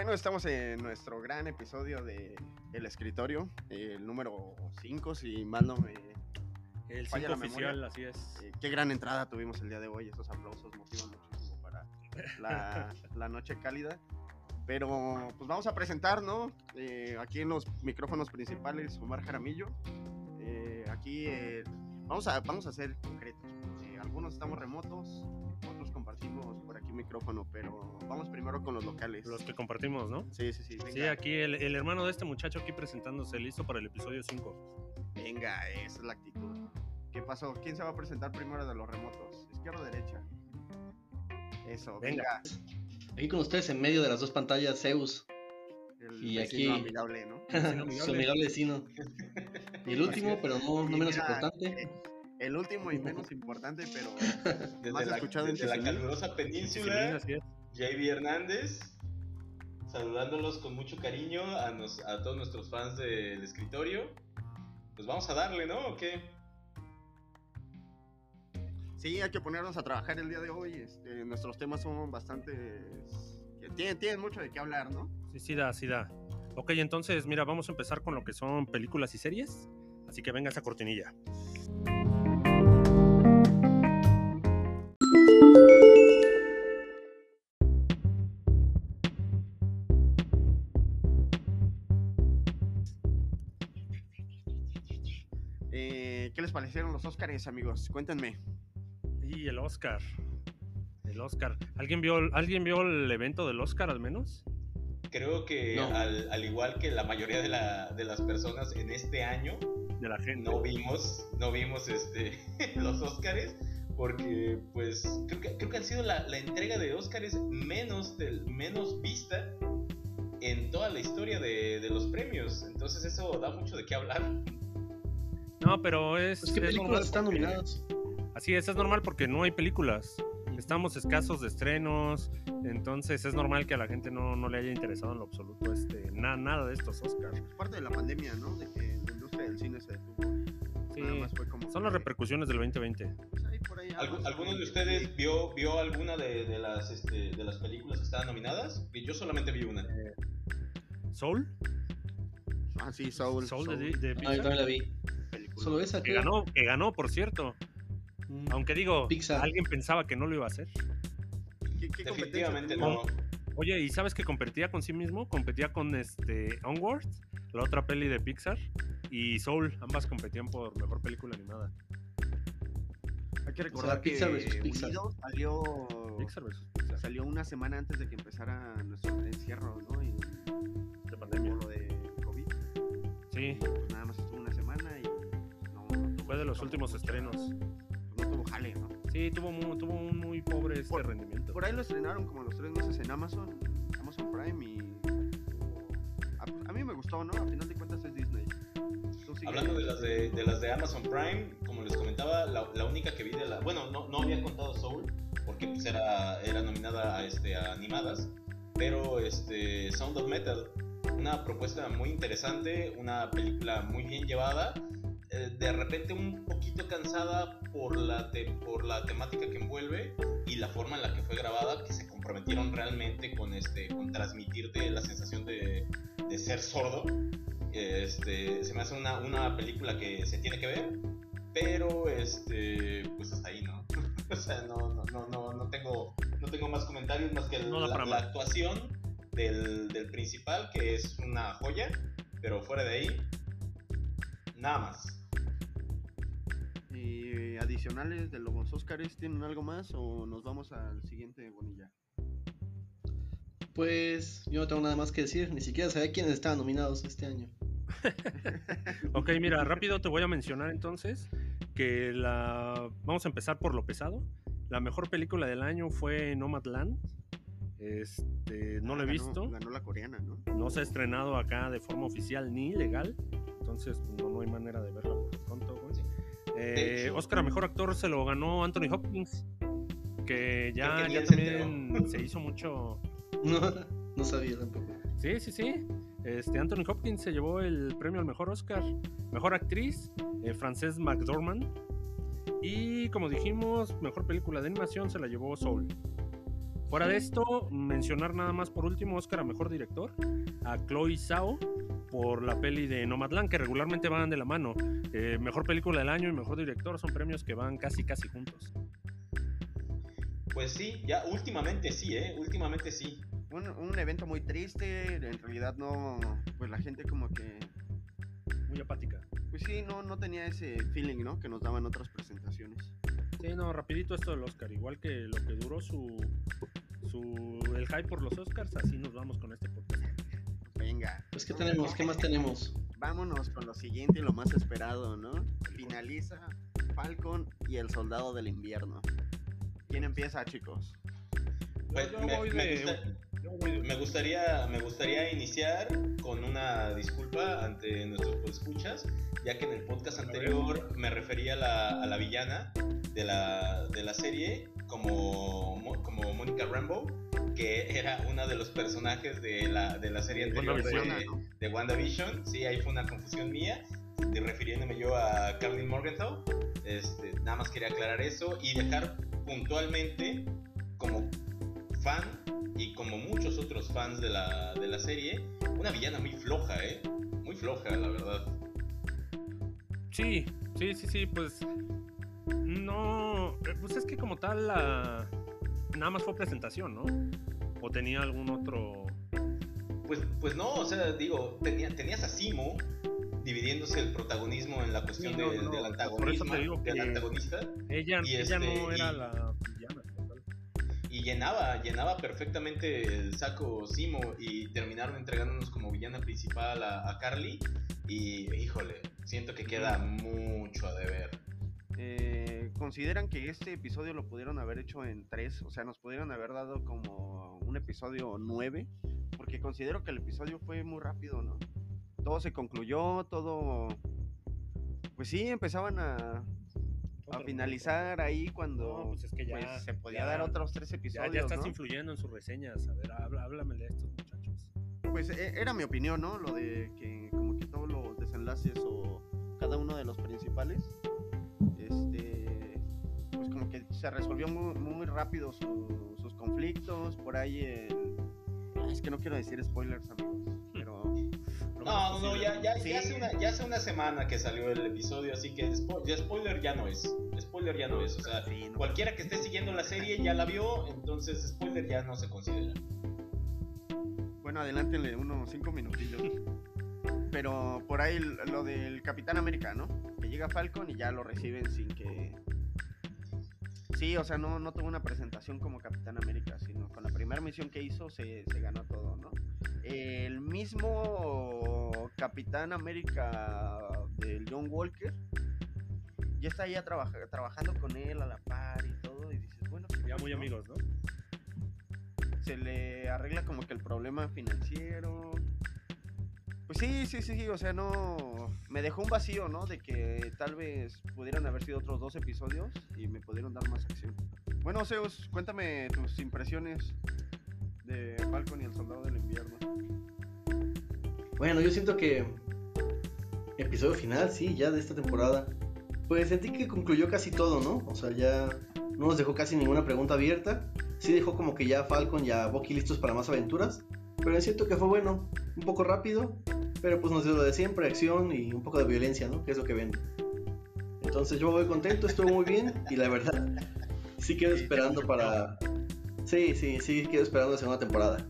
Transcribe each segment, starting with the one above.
Bueno, estamos en nuestro gran episodio de El Escritorio, el número 5, si mal no me... El Falla 5 la oficial, memoria. así es. eh, qué gran entrada tuvimos el día de hoy, esos aplausos motivan muchísimo para la, la noche cálida. Pero pues vamos a presentar, ¿no? Eh, aquí en los micrófonos principales, Omar Jaramillo. Eh, aquí eh, vamos, a, vamos a ser concretos. algunos estamos remotos, compartimos por aquí micrófono, pero vamos primero con los locales. Los que compartimos, ¿no? Sí, sí, sí. Sí, aquí el, el hermano de este muchacho aquí presentándose listo para el episodio 5. Venga, esa es la actitud. ¿Qué pasó? ¿Quién se va a presentar primero de los remotos? ¿Izquierda o derecha? Eso, venga. Venga. Aquí con ustedes en medio de las dos pantallas, Zeus, El Y vecino aquí- amigable, ¿no? su amigable vecino. Y el último, pero no, no menos importante, eh, El último y menos importante, pero Desde Más la, escuchado en desde la calurosa Sí, península. JB Hernández, saludándolos con mucho cariño a, nos- a todos nuestros fans del escritorio. Pues vamos a darle, ¿no? ¿O qué? sí, hay que ponernos a trabajar el día de hoy. Este, nuestros temas son bastante... Tienen, tienen mucho de qué hablar, ¿no? Sí, sí da, sí da. Ok, entonces, mira, vamos a empezar con lo que son películas y series. Así que venga esa cortinilla. Parecieron los Óscares, amigos? Cuéntenme. Y el Oscar. El Oscar. ¿Alguien vio, ¿Alguien vio el evento del Oscar al menos? Creo que No. al, al igual que la mayoría de, la- de las personas en este año, De la gente. no vimos, no vimos este, los Óscares. Porque, pues, creo que, creo que han sido la, la entrega de Óscares menos, del, menos vista en toda la historia de, de los premios. Entonces, eso da mucho de qué hablar. No, pero es. pues qué es películas normal están nominadas. Así es, es normal porque no hay películas. Estamos escasos de estrenos, entonces es normal que a la gente no, no le haya interesado en lo absoluto este, na- nada de estos Oscars. Es parte de la pandemia, ¿no? De que la industria del cine se detuvo. Sí, Nada más fue como son que- las repercusiones del 2020. pues ahí por ahí ¿Algu- algo ¿Alguno de ustedes vio, vio alguna de, de las, este, de las películas que estaban nominadas? Y Yo solamente vi una. Soul, Ah, sí, Soul. Soul, Soul, de, de Ah, Pixar, yo también la vi. Solo esa, que creo. ganó, que ganó, por cierto. Mm. Aunque digo, Pixar. alguien pensaba que no lo iba a hacer. ¿Qué, qué Definitivamente no. Oye, ¿y sabes que competía con sí mismo? Competía con este Onward, la otra peli de Pixar, y Soul, ambas competían por mejor película animada. Hay que recordar Pixar que versus Pixar. Salió, versus Pixar, salió una semana antes de que empezara nuestro encierro, ¿no? Y, de pandemia. por lo de COVID. Sí, Pues nada más fue de los últimos estrenos. No tuvo jale, ¿no? Sí, tuvo, tuvo un muy pobre este Por- rendimiento. Por ahí lo estrenaron como los tres meses en Amazon, Amazon Prime y... A, a mí me gustó, ¿no? A final de cuentas es Disney. Hablando de las de, de las de Amazon Prime, como les comentaba, la, la única que vi de la... Bueno, no, no había contado Soul, porque pues era, era nominada a, este, a animadas, pero este, Sound of Metal, una propuesta muy interesante, una película muy bien llevada, eh, de repente un poquito cansada por la, te- por la temática que envuelve y la forma en la que fue grabada, que se comprometieron realmente con, este, con transmitirte la sensación de, de ser sordo. Este, se me hace una, una película que se tiene que ver, pero este, pues hasta ahí, ¿no? o sea, no, no, no, no, no tengo, no tengo más comentarios más que No da la, la actuación del, del principal, que es una joya, pero fuera de ahí, nada más. Y adicionales de los Oscars, ¿tienen algo más o nos vamos al siguiente Bonilla? Pues yo no tengo nada más que decir. Ni siquiera sabía quiénes estaban nominados este año. Ok, mira, rápido te voy a mencionar entonces que la... Vamos a empezar por lo pesado. La mejor película del año fue Nomadland. Este, no Ah, lo he ganó- visto. Ganó la coreana, ¿no? No se ha estrenado acá de forma oficial ni legal. Entonces no, no hay manera de verla por. Eh, Oscar a mejor actor se lo ganó Anthony Hopkins. Que ya, que también se hizo mucho. No, no sabía tampoco. Sí, sí, sí. Este, Anthony Hopkins se llevó el premio al mejor Oscar. Mejor actriz, eh, Frances McDormand. Y como dijimos, mejor película de animación se la llevó Soul. Fuera de esto, mencionar nada más por último Oscar a Mejor Director, a Chloe Zhao por la peli de Nomadland, que regularmente van de la mano. Eh, mejor película del año y Mejor Director son premios que van casi casi juntos. Pues sí, ya últimamente sí, ¿eh? Últimamente sí. Un, un evento muy triste, en realidad no, pues la gente como que, Muy apática. pues sí, no, no tenía ese feeling, ¿no? Que nos daban otras presentaciones. Sí, no, rapidito esto del Oscar. Igual que lo que duró su, su el hype por los Oscars, así nos vamos con este podcast. Venga, Pues, ¿qué tenemos? ¿Qué más tenemos? vámonos con lo siguiente y lo más esperado, ¿no? Finaliza Falcon y el Soldado del Invierno. ¿Quién empieza, chicos? Pues, me, me de- gusta- me gustaría, me gustaría iniciar con una disculpa ante nuestros escuchas, ya que en el podcast anterior me refería a la, a la villana de la, de la serie como, Mo- como Mónica Rambo, que era uno de los personajes de la, de la serie anterior de, WandaVision, ¿no? de WandaVision. Sí, ahí fue una confusión mía, de refiriéndome yo a Carlin Morgenthau. Este, nada más quería aclarar eso y dejar puntualmente como fan y como muchos otros fans de la, de la serie, una villana muy floja, ¿eh? Muy floja, la verdad. Sí, sí, sí, sí, pues no, eh, pues es que como tal la nada más fue presentación, ¿no? O tenía algún otro Pues, pues no, o sea, digo, tenía, tenías a Simo dividiéndose el protagonismo en la cuestión Sí, no, del, no, del por eso antagonismo, del antagonista. ella, Y ella este, no era y- la villana. y llenaba, llenaba perfectamente el saco Simo y terminaron entregándonos como villana principal a, a Carly y híjole, siento que queda mucho a deber. Eh, ¿Consideran que este episodio lo pudieron haber hecho en tres? O sea, nos pudieron haber dado como un episodio nueve. Porque considero que el episodio fue muy rápido, ¿no? Todo se concluyó, todo... Pues sí, empezaban a, a finalizar ahí cuando No, pues es que ya pues, se podía ya- dar otros tres episodios, ya estás ¿no? influyendo en sus reseñas. A ver, habla, háblame de estos muchachos. Pues e- era mi opinión, ¿no? Lo de que como que todos los desenlaces o cada uno de los principales, este, pues como que se resolvió muy, muy rápido su- sus conflictos, por ahí el... Es que no quiero decir spoilers, amigos, pero... No, no, ya, ya, Sí. ya, hace una, ya hace una semana que salió el episodio, así que spo- ya spoiler ya no es. Spoiler ya no es, o sea, Sí, no. cualquiera que esté siguiendo la serie ya la vio, entonces spoiler ya no se considera. Bueno, adelántenle unos cinco minutillos. Pero por ahí lo del Capitán América, ¿no? Que llega Falcon y ya lo reciben sin que... Sí, o sea, no, no tuvo una presentación como Capitán América, sino con la primera misión que hizo se, se ganó todo, ¿no? El mismo Capitán América del John Walker ya está ahí trabaja- trabajando con él a la par y todo, y dices, bueno, pues, Ya muy ¿no? amigos, ¿no? se le arregla como que el problema financiero. Pues sí, sí, sí, o sea, no... Me dejó un vacío, ¿no? De que tal vez pudieran haber sido otros dos episodios y me pudieron dar más acción. Bueno, Zeus, cuéntame tus impresiones de Falcon y el Soldado del Invierno. Bueno, yo siento que episodio final, sí, ya de esta temporada. Pues sentí que concluyó casi todo, ¿no? O sea, ya no nos dejó casi ninguna pregunta abierta. Sí dejó como que ya Falcon y a Bucky listos para más aventuras. Pero es cierto que fue bueno, un poco rápido, pero pues nos dio lo de siempre, acción y un poco de violencia, ¿no? Que es lo que vende. Entonces yo voy contento, estuvo muy bien y la verdad sí quedo esperando para... Sí, sí, sí, quedo esperando la segunda temporada.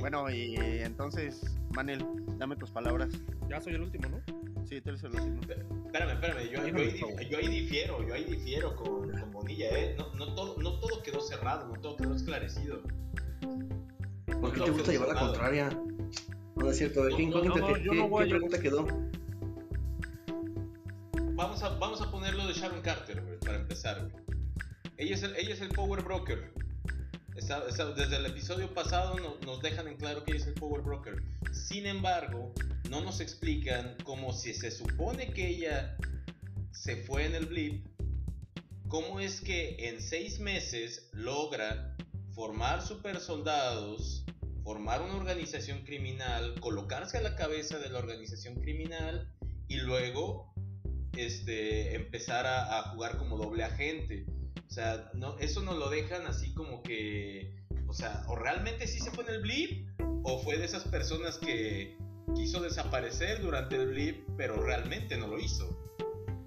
Bueno, y entonces, Manel, dame tus palabras. Ya soy el último, ¿no? Sí, tú eres el último. espérame, espérame, yo, Ahí yo, ahí, yo ahí difiero, yo ahí difiero con, con Bonilla, ¿eh? No, no, todo, no todo quedó cerrado, no todo quedó esclarecido. ¿Por qué No, te gusta llevar la contraria? No es cierto, ¿qué No, incógnita, no, yo qué- no voy qué pregunta quedó? Vamos a, vamos a ponerlo de Sharon Carter, güey, para empezar, güey. Ella es el, ella es el Power Broker. Está- está- desde el episodio pasado no- nos dejan en claro que ella es el Power Broker. Sin embargo, no nos explican cómo si se supone que ella se fue en el blip, cómo es que en seis meses logra formar super soldados, formar una organización criminal, colocarse a la cabeza de la organización criminal y luego este, empezar a, jugar como doble agente. O sea, no, eso no lo dejan así como que, o sea, o realmente sí se fue en el blip, o fue de esas personas que quiso desaparecer durante el blip, pero realmente no lo hizo.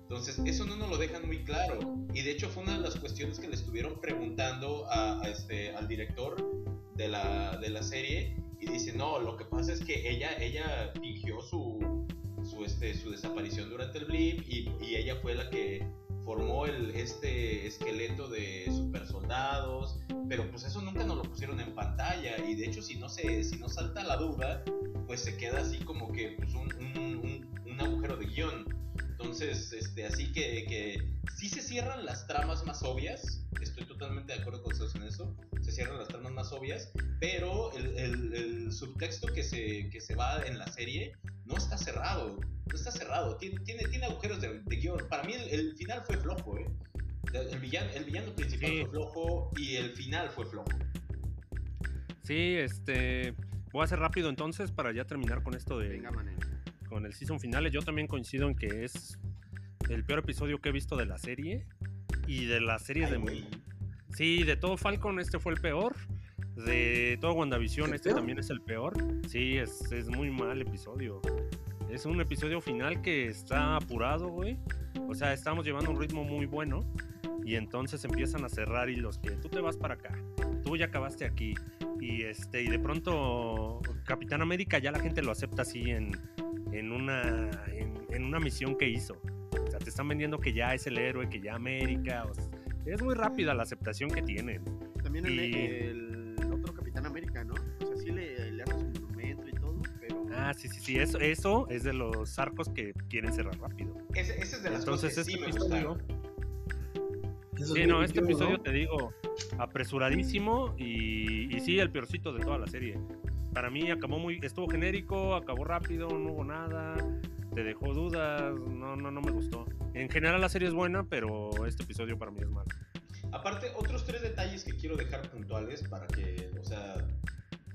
Entonces, eso no nos lo dejan muy claro. Y de hecho fue una de las cuestiones que le estuvieron preguntando este, al director de la, de la serie. Y dice, no, lo que pasa es que ella, ella fingió su, su, este, su desaparición durante el blip y, y ella fue la que formó el, este esqueleto de super soldados, pero pues eso nunca nos lo pusieron en pantalla y de hecho si no se si no salta la duda, pues se queda así como que pues, un, un, un, un agujero de guion. Entonces, este, así que, que sí se cierran las tramas más obvias, estoy totalmente de acuerdo con ustedes en eso, se cierran las tramas más obvias, pero el, el, el subtexto que se, que se va en la serie no está cerrado, no está cerrado, tiene, tiene, tiene agujeros de, de, guion. Para mí el, el, final fue flojo, ¿eh? El villano, el villano principal sí. fue flojo y el final fue flojo. Sí, este... Voy a hacer rápido entonces para ya terminar con esto de... Venga, manera con el season finales. Yo también coincido en que es el peor episodio que he visto de la serie. Y de las series Ay, de. güey. Sí, de todo Falcon, este fue el peor. De todo WandaVision, este peor? también es el peor. Sí, es, es muy mal episodio. Es un episodio final que está apurado, güey. O sea, estamos llevando un ritmo muy bueno. Y entonces empiezan a cerrar hilos que tú te vas para acá. Tú ya acabaste aquí. Y este, y de pronto Capitán América ya la gente lo acepta así en, en una, en, en, una misión que hizo. O sea, te están vendiendo que ya es el héroe, que ya América. O sea, es muy rápida la aceptación que tienen. También el, Y- el otro Capitán América, ¿no? O sea, sí le, le hace su monumento y todo, pero. Ah, sí, sí, sí. Eso, eso es de los arcos que quieren cerrar rápido. Ese, ese es de las Entonces, cosas que este episodio. Sí, no, este episodio ¿no? te digo, apresuradísimo y, y sí, el peorcito de toda la serie. Para mí acabó muy, estuvo genérico, acabó rápido, no hubo nada, te dejó dudas, no, no, no me gustó. En general la serie es buena, pero este episodio para mí es malo. Aparte, otros tres detalles que quiero dejar puntuales para que, o sea,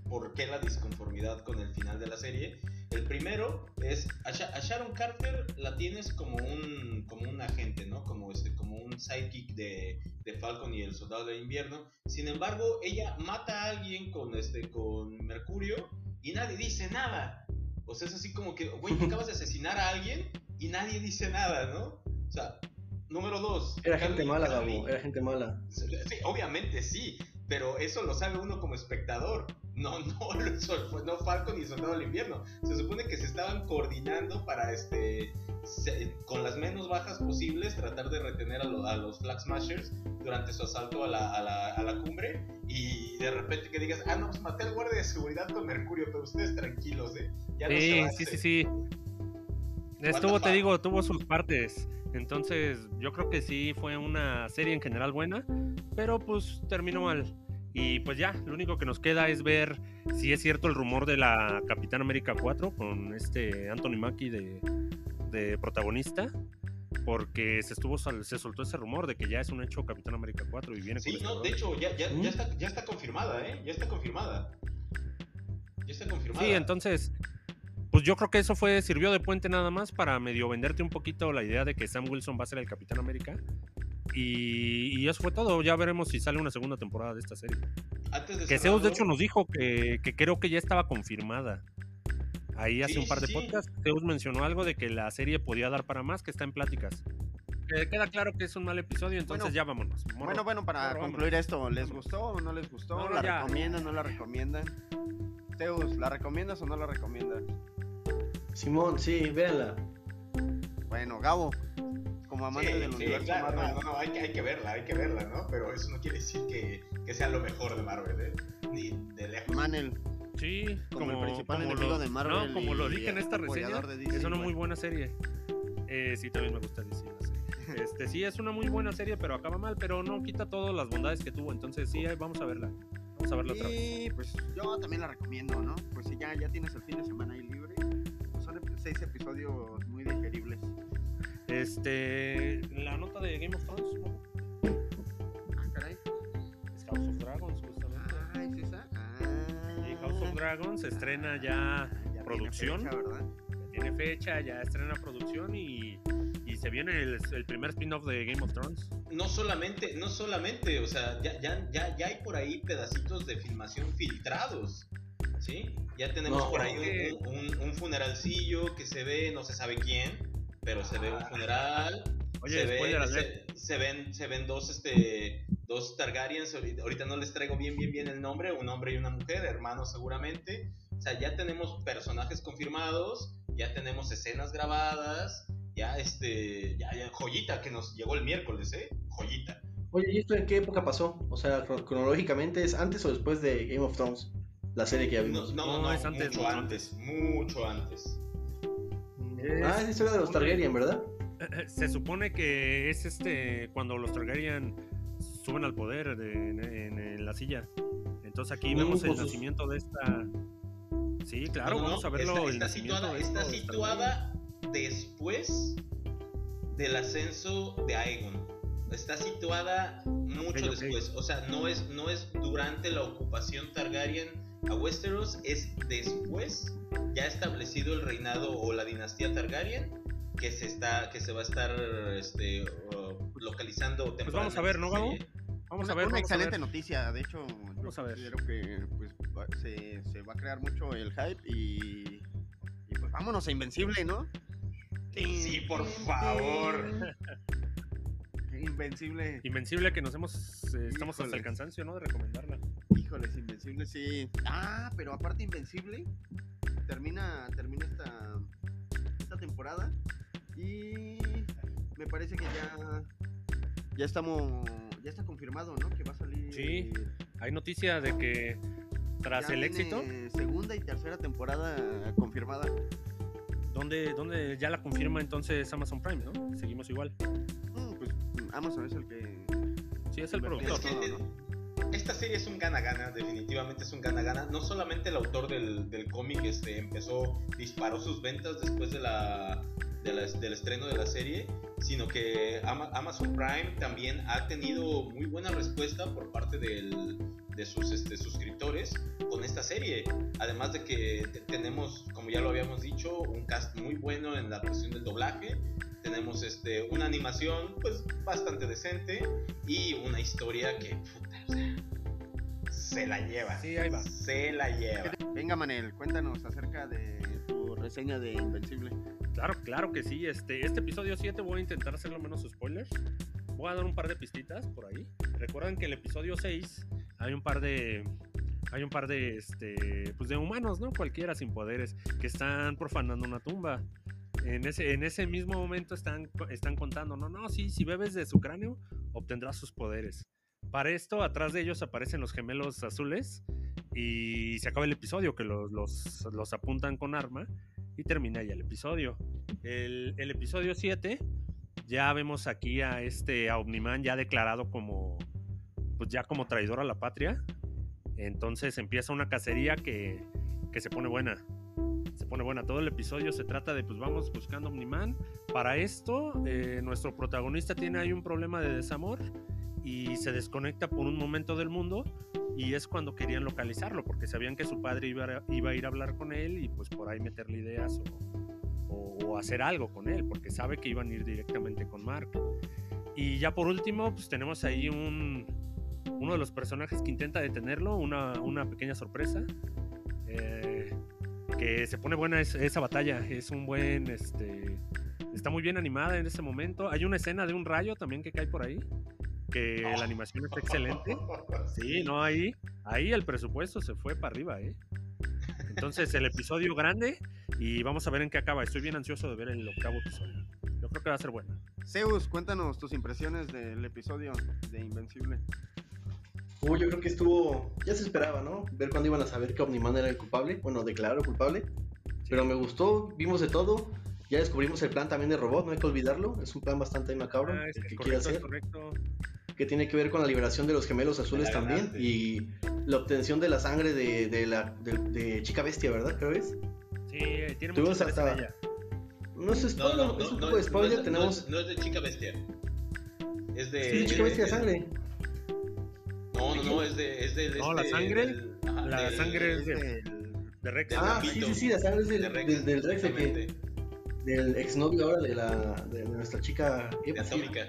por qué la disconformidad con el final de la serie. El primero es, a, Sha- a Sharon Carter la tienes como un, como un agente, ¿no? Como, este, como un sidekick de, de Falcon y el Soldado del Invierno. Sin embargo, ella mata a alguien con, este, con Mercurio y nadie dice nada. O sea, es así como que, güey, acabas de asesinar a alguien y nadie dice nada, ¿no? O sea, número dos. Era gente Carly- mala, Carly- Gabo, era gente mala. Sí, obviamente sí, pero eso lo sabe uno como espectador. No, no, no Falcon ni Soldado del Invierno. Se supone que se estaban coordinando para, este, se- con las menos bajas posibles, tratar de retener a, lo- a los Flag Smashers durante su asalto a la, a, la, a la cumbre. Y de repente que digas, ah, no, pues maté al guardia de seguridad con Mercurio, pero ustedes tranquilos, ¿eh? Ya no se Sí, avance". sí, sí, sí. Estuvo, te digo, tuvo sus partes. Entonces, yo creo que sí fue una serie en general buena, pero pues terminó mal. Y pues ya, lo único que nos queda es ver si es cierto el rumor de la Capitán América 4 con este Anthony Mackie de, de protagonista, porque se estuvo se soltó ese rumor de que ya es un hecho Capitán América 4 y viene Sí, con no, ese de hecho, ya, ya, ¿Mm? ya, está, ya está confirmada, ¿eh? Ya está confirmada. Ya está confirmada. Sí, entonces, pues yo creo que eso fue, sirvió de puente nada más para medio venderte un poquito la idea de que Sam Wilson va a ser el Capitán América. Y, y eso fue todo. Ya veremos si sale una segunda temporada de esta serie. Antes de Que Zeus, de hecho, nos dijo que, que creo que ya estaba confirmada. Ahí hace Sí, un par de sí. podcasts, Zeus mencionó algo de que la serie podía dar para más, que está en pláticas. Que queda claro que es un mal episodio, entonces Bueno, ya vámonos. morro. Bueno, bueno, para Morro, concluir esto, ¿les gustó o no les gustó? No, no, ¿La ya. recomiendan o no la recomiendan? Teus, ¿la recomiendas o no la recomiendas? Simón, sí, véanla. Bueno, Gabo, como amante Sí, del sí, universo claro, Marvel. no, no, no, hay que, hay que verla, hay que verla, ¿no? Pero eso no quiere decir que, que sea lo mejor de Marvel, ¿eh? Ni de lejos. Manel, Sí, como, como, el principal como enemigo lo- de Marvel. No, como lo y dije en esta reseña, es una muy buena serie. Eh, sí, también me gusta DC la serie. Este, sí, es una muy buena serie, pero acaba mal, pero no quita todas las bondades que tuvo. Entonces, sí, vamos a verla. Vamos a verla otra vez. Y pues yo también la recomiendo, ¿no? Pues si ya, ya tienes el fin de semana ahí libre, pues son seis episodios muy digeribles. Este, la nota de Game of Thrones ¿no? Ah, caray. es House of Dragons, justamente. Ah, ¿es esa? Ah. Y House of Dragons estrena ya, Ah, ya tiene producción. fecha, ¿verdad? ya tiene fecha, ya estrena producción y, y se viene el, el primer spin-off de Game of Thrones. No solamente, no solamente, o sea, ya, ya, ya, ya hay por ahí pedacitos de filmación filtrados. ¿Sí? Ya tenemos No, por ahí que- un, un- un funeralcillo que se ve, no se sabe quién, pero se ve un funeral. Oye, se, ve- se, se ven, se ven dos, este, dos Targaryens, ahorita no les traigo bien, bien, bien el nombre, un hombre y una mujer, hermanos seguramente. O sea, ya tenemos personajes confirmados, ya tenemos escenas grabadas, ya este, ya, ya joyita que nos llegó el miércoles, ¿eh? Joyita. Oye, ¿y esto en qué época pasó? O sea, cro- cronológicamente, ¿es antes o después de Game of Thrones? La serie que ya No, vimos. no, No, no, es antes, mucho mucho antes, mucho antes. Ah, es la historia de los Targaryen, ¿verdad? Se supone que es este cuando los Targaryen suben al poder de- en, en- en la silla. Entonces aquí Mm, vemos el pues, nacimiento de esta. Sí, claro, No, vamos a verlo. Está, el está situada, de está situada después del ascenso de Aegon. Está situada mucho después. O sea, no es, no es durante la ocupación Targaryen a Westeros, es después, ya establecido el reinado o la dinastía Targaryen, que se está, que se va a estar este, uh, localizando Pues vamos a ver, ¿no. Vamos una, a ver, una vamos a excelente ver. noticia, de hecho, Vamos yo a ver. considero que pues, va- se, se va a crear mucho el hype y, y pues vámonos a Invencible, ¿no? Sí, por favor. Invencible. Invencible que nos hemos. eh, estamos hasta el cansancio, ¿no? De recomendarla. Híjoles, Invencible, sí. Ah, pero aparte Invencible termina, termina esta, esta temporada y me parece que ya, ya estamos, ya está confirmado, ¿no? Que va a salir. Sí, Hay noticia de que tras ya el éxito, Segunda y tercera temporada confirmada. donde, donde ya la confirma entonces Amazon Prime, ¿no? Seguimos igual. Amazon es el que. Sí, es el productor. Es que, todo, ¿no? Esta serie es un gana-gana, definitivamente es un gana-gana. No solamente el autor del, del cómic este, empezó, disparó sus ventas después de la, de la- del estreno de la serie, sino que Ama- Amazon Prime también ha tenido muy buena respuesta por parte del- de sus este, suscriptores con esta serie. Además de que te- tenemos, como ya lo habíamos dicho, un cast muy bueno en la cuestión del doblaje. Tenemos este, una animación pues bastante decente y una historia que puta, o sea, se la lleva. Sí, ahí va. Se la lleva. Venga, Manel, cuéntanos acerca de tu reseña de Invencible. Claro, claro que sí. Este, este episodio 7 voy a intentar hacerlo menos spoilers. Voy a dar un par de pistitas por ahí. Recuerden que el episodio 6 hay un par de. Hay un par de este. Pues de humanos, ¿no? Cualquiera sin poderes. Que están profanando una tumba. En ese, mismo momento están, contando. No, no, si bebes de su cráneo, obtendrás sus poderes. Para esto, atrás de ellos aparecen los gemelos azules. Y se acaba el episodio, que los, apuntan con arma y termina ya el episodio. El, episodio 7, ya vemos aquí a este Omniman ya declarado como, pues ya como traidor a la patria. Entonces empieza una cacería que se pone buena. Se pone buena. Todo el episodio se trata de, pues vamos buscando Omniman. Para esto, eh, nuestro protagonista tiene ahí un problema de desamor y se desconecta por un momento del mundo y es cuando querían localizarlo porque sabían que su padre iba a, iba a ir a hablar con él y pues por ahí meterle ideas o, hacer algo con él porque sabe que iban a ir directamente con Mark. Y ya por último pues tenemos ahí un, uno de los personajes que intenta detenerlo, una, una pequeña sorpresa. eh, que se pone buena es- esa batalla, es un buen, este, está muy bien animada en ese momento. Hay una escena de un rayo también que cae por ahí, que la animación está excelente. Sí, no, ahí, ahí el presupuesto se fue para arriba, ¿eh? Entonces, el episodio grande y vamos a ver en qué acaba. Estoy bien ansioso de ver el octavo episodio. Yo creo que va a ser bueno. Zeus, cuéntanos tus impresiones del episodio de Invencible. Uy, yo creo que estuvo. Ya se esperaba, ¿no? Ver cuándo iban a saber que Omniman era el culpable. Bueno, declarado culpable. Pero me gustó, vimos de todo. Ya descubrimos el plan también de robot, no hay que olvidarlo. Es un plan bastante macabro Ah, es el que quiere correcto, es hacer. correcto. Que tiene que ver con la liberación de los gemelos azules también. Y la obtención de la sangre de, de la de, de Chica Bestia, ¿verdad? Creo es. Sí, eh, tiene mucho hasta-. No es No, spoiler, no, no, es un no, poco de spoiler. no es- tenemos. no es, no es de chica bestia. Es de. sí, Chica Bestia de sangre. No, no, no, es de. Es de, de No, la este- sangre, del- ajá, la del- sangre es de, del- de Rex. del Ah, sí, sí, sí, la sangre es del, de Rex, del, del Rex. de que- del exnovio ahora de la de nuestra chica De Eva. Atómica.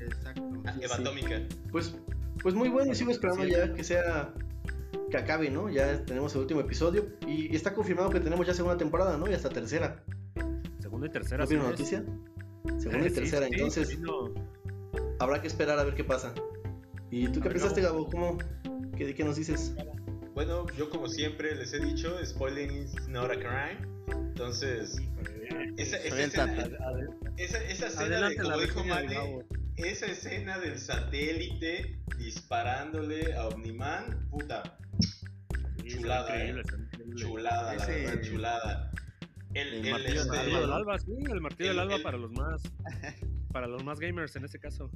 Exacto. Ah, Eva sí. Atómica. Pues, pues muy bueno y sigo esperando ya que sea que acabe, ¿no? Ya tenemos el último episodio y, y está confirmado que tenemos ya segunda temporada, ¿no? Y hasta tercera. Segunda y tercera. ¿No vieron noticia? Segunda y Sí, tercera, sí, entonces no. habrá que esperar a ver qué pasa. ¿Y tú qué ver, pensaste, Gabo? ¿Cómo? ¿Qué, qué nos dices? Bueno, yo como siempre les he dicho, spoiling is not a crime. Entonces, esa, esa escena, esa, esa escena de, como dijo Gabo. esa escena del satélite disparándole a Omniman, puta, Chulada, eh. chulada, la verdad, chulada. El, El el, martillo del este, alba, sí, el martillo el- del alba el- para los más para los más gamers en este caso.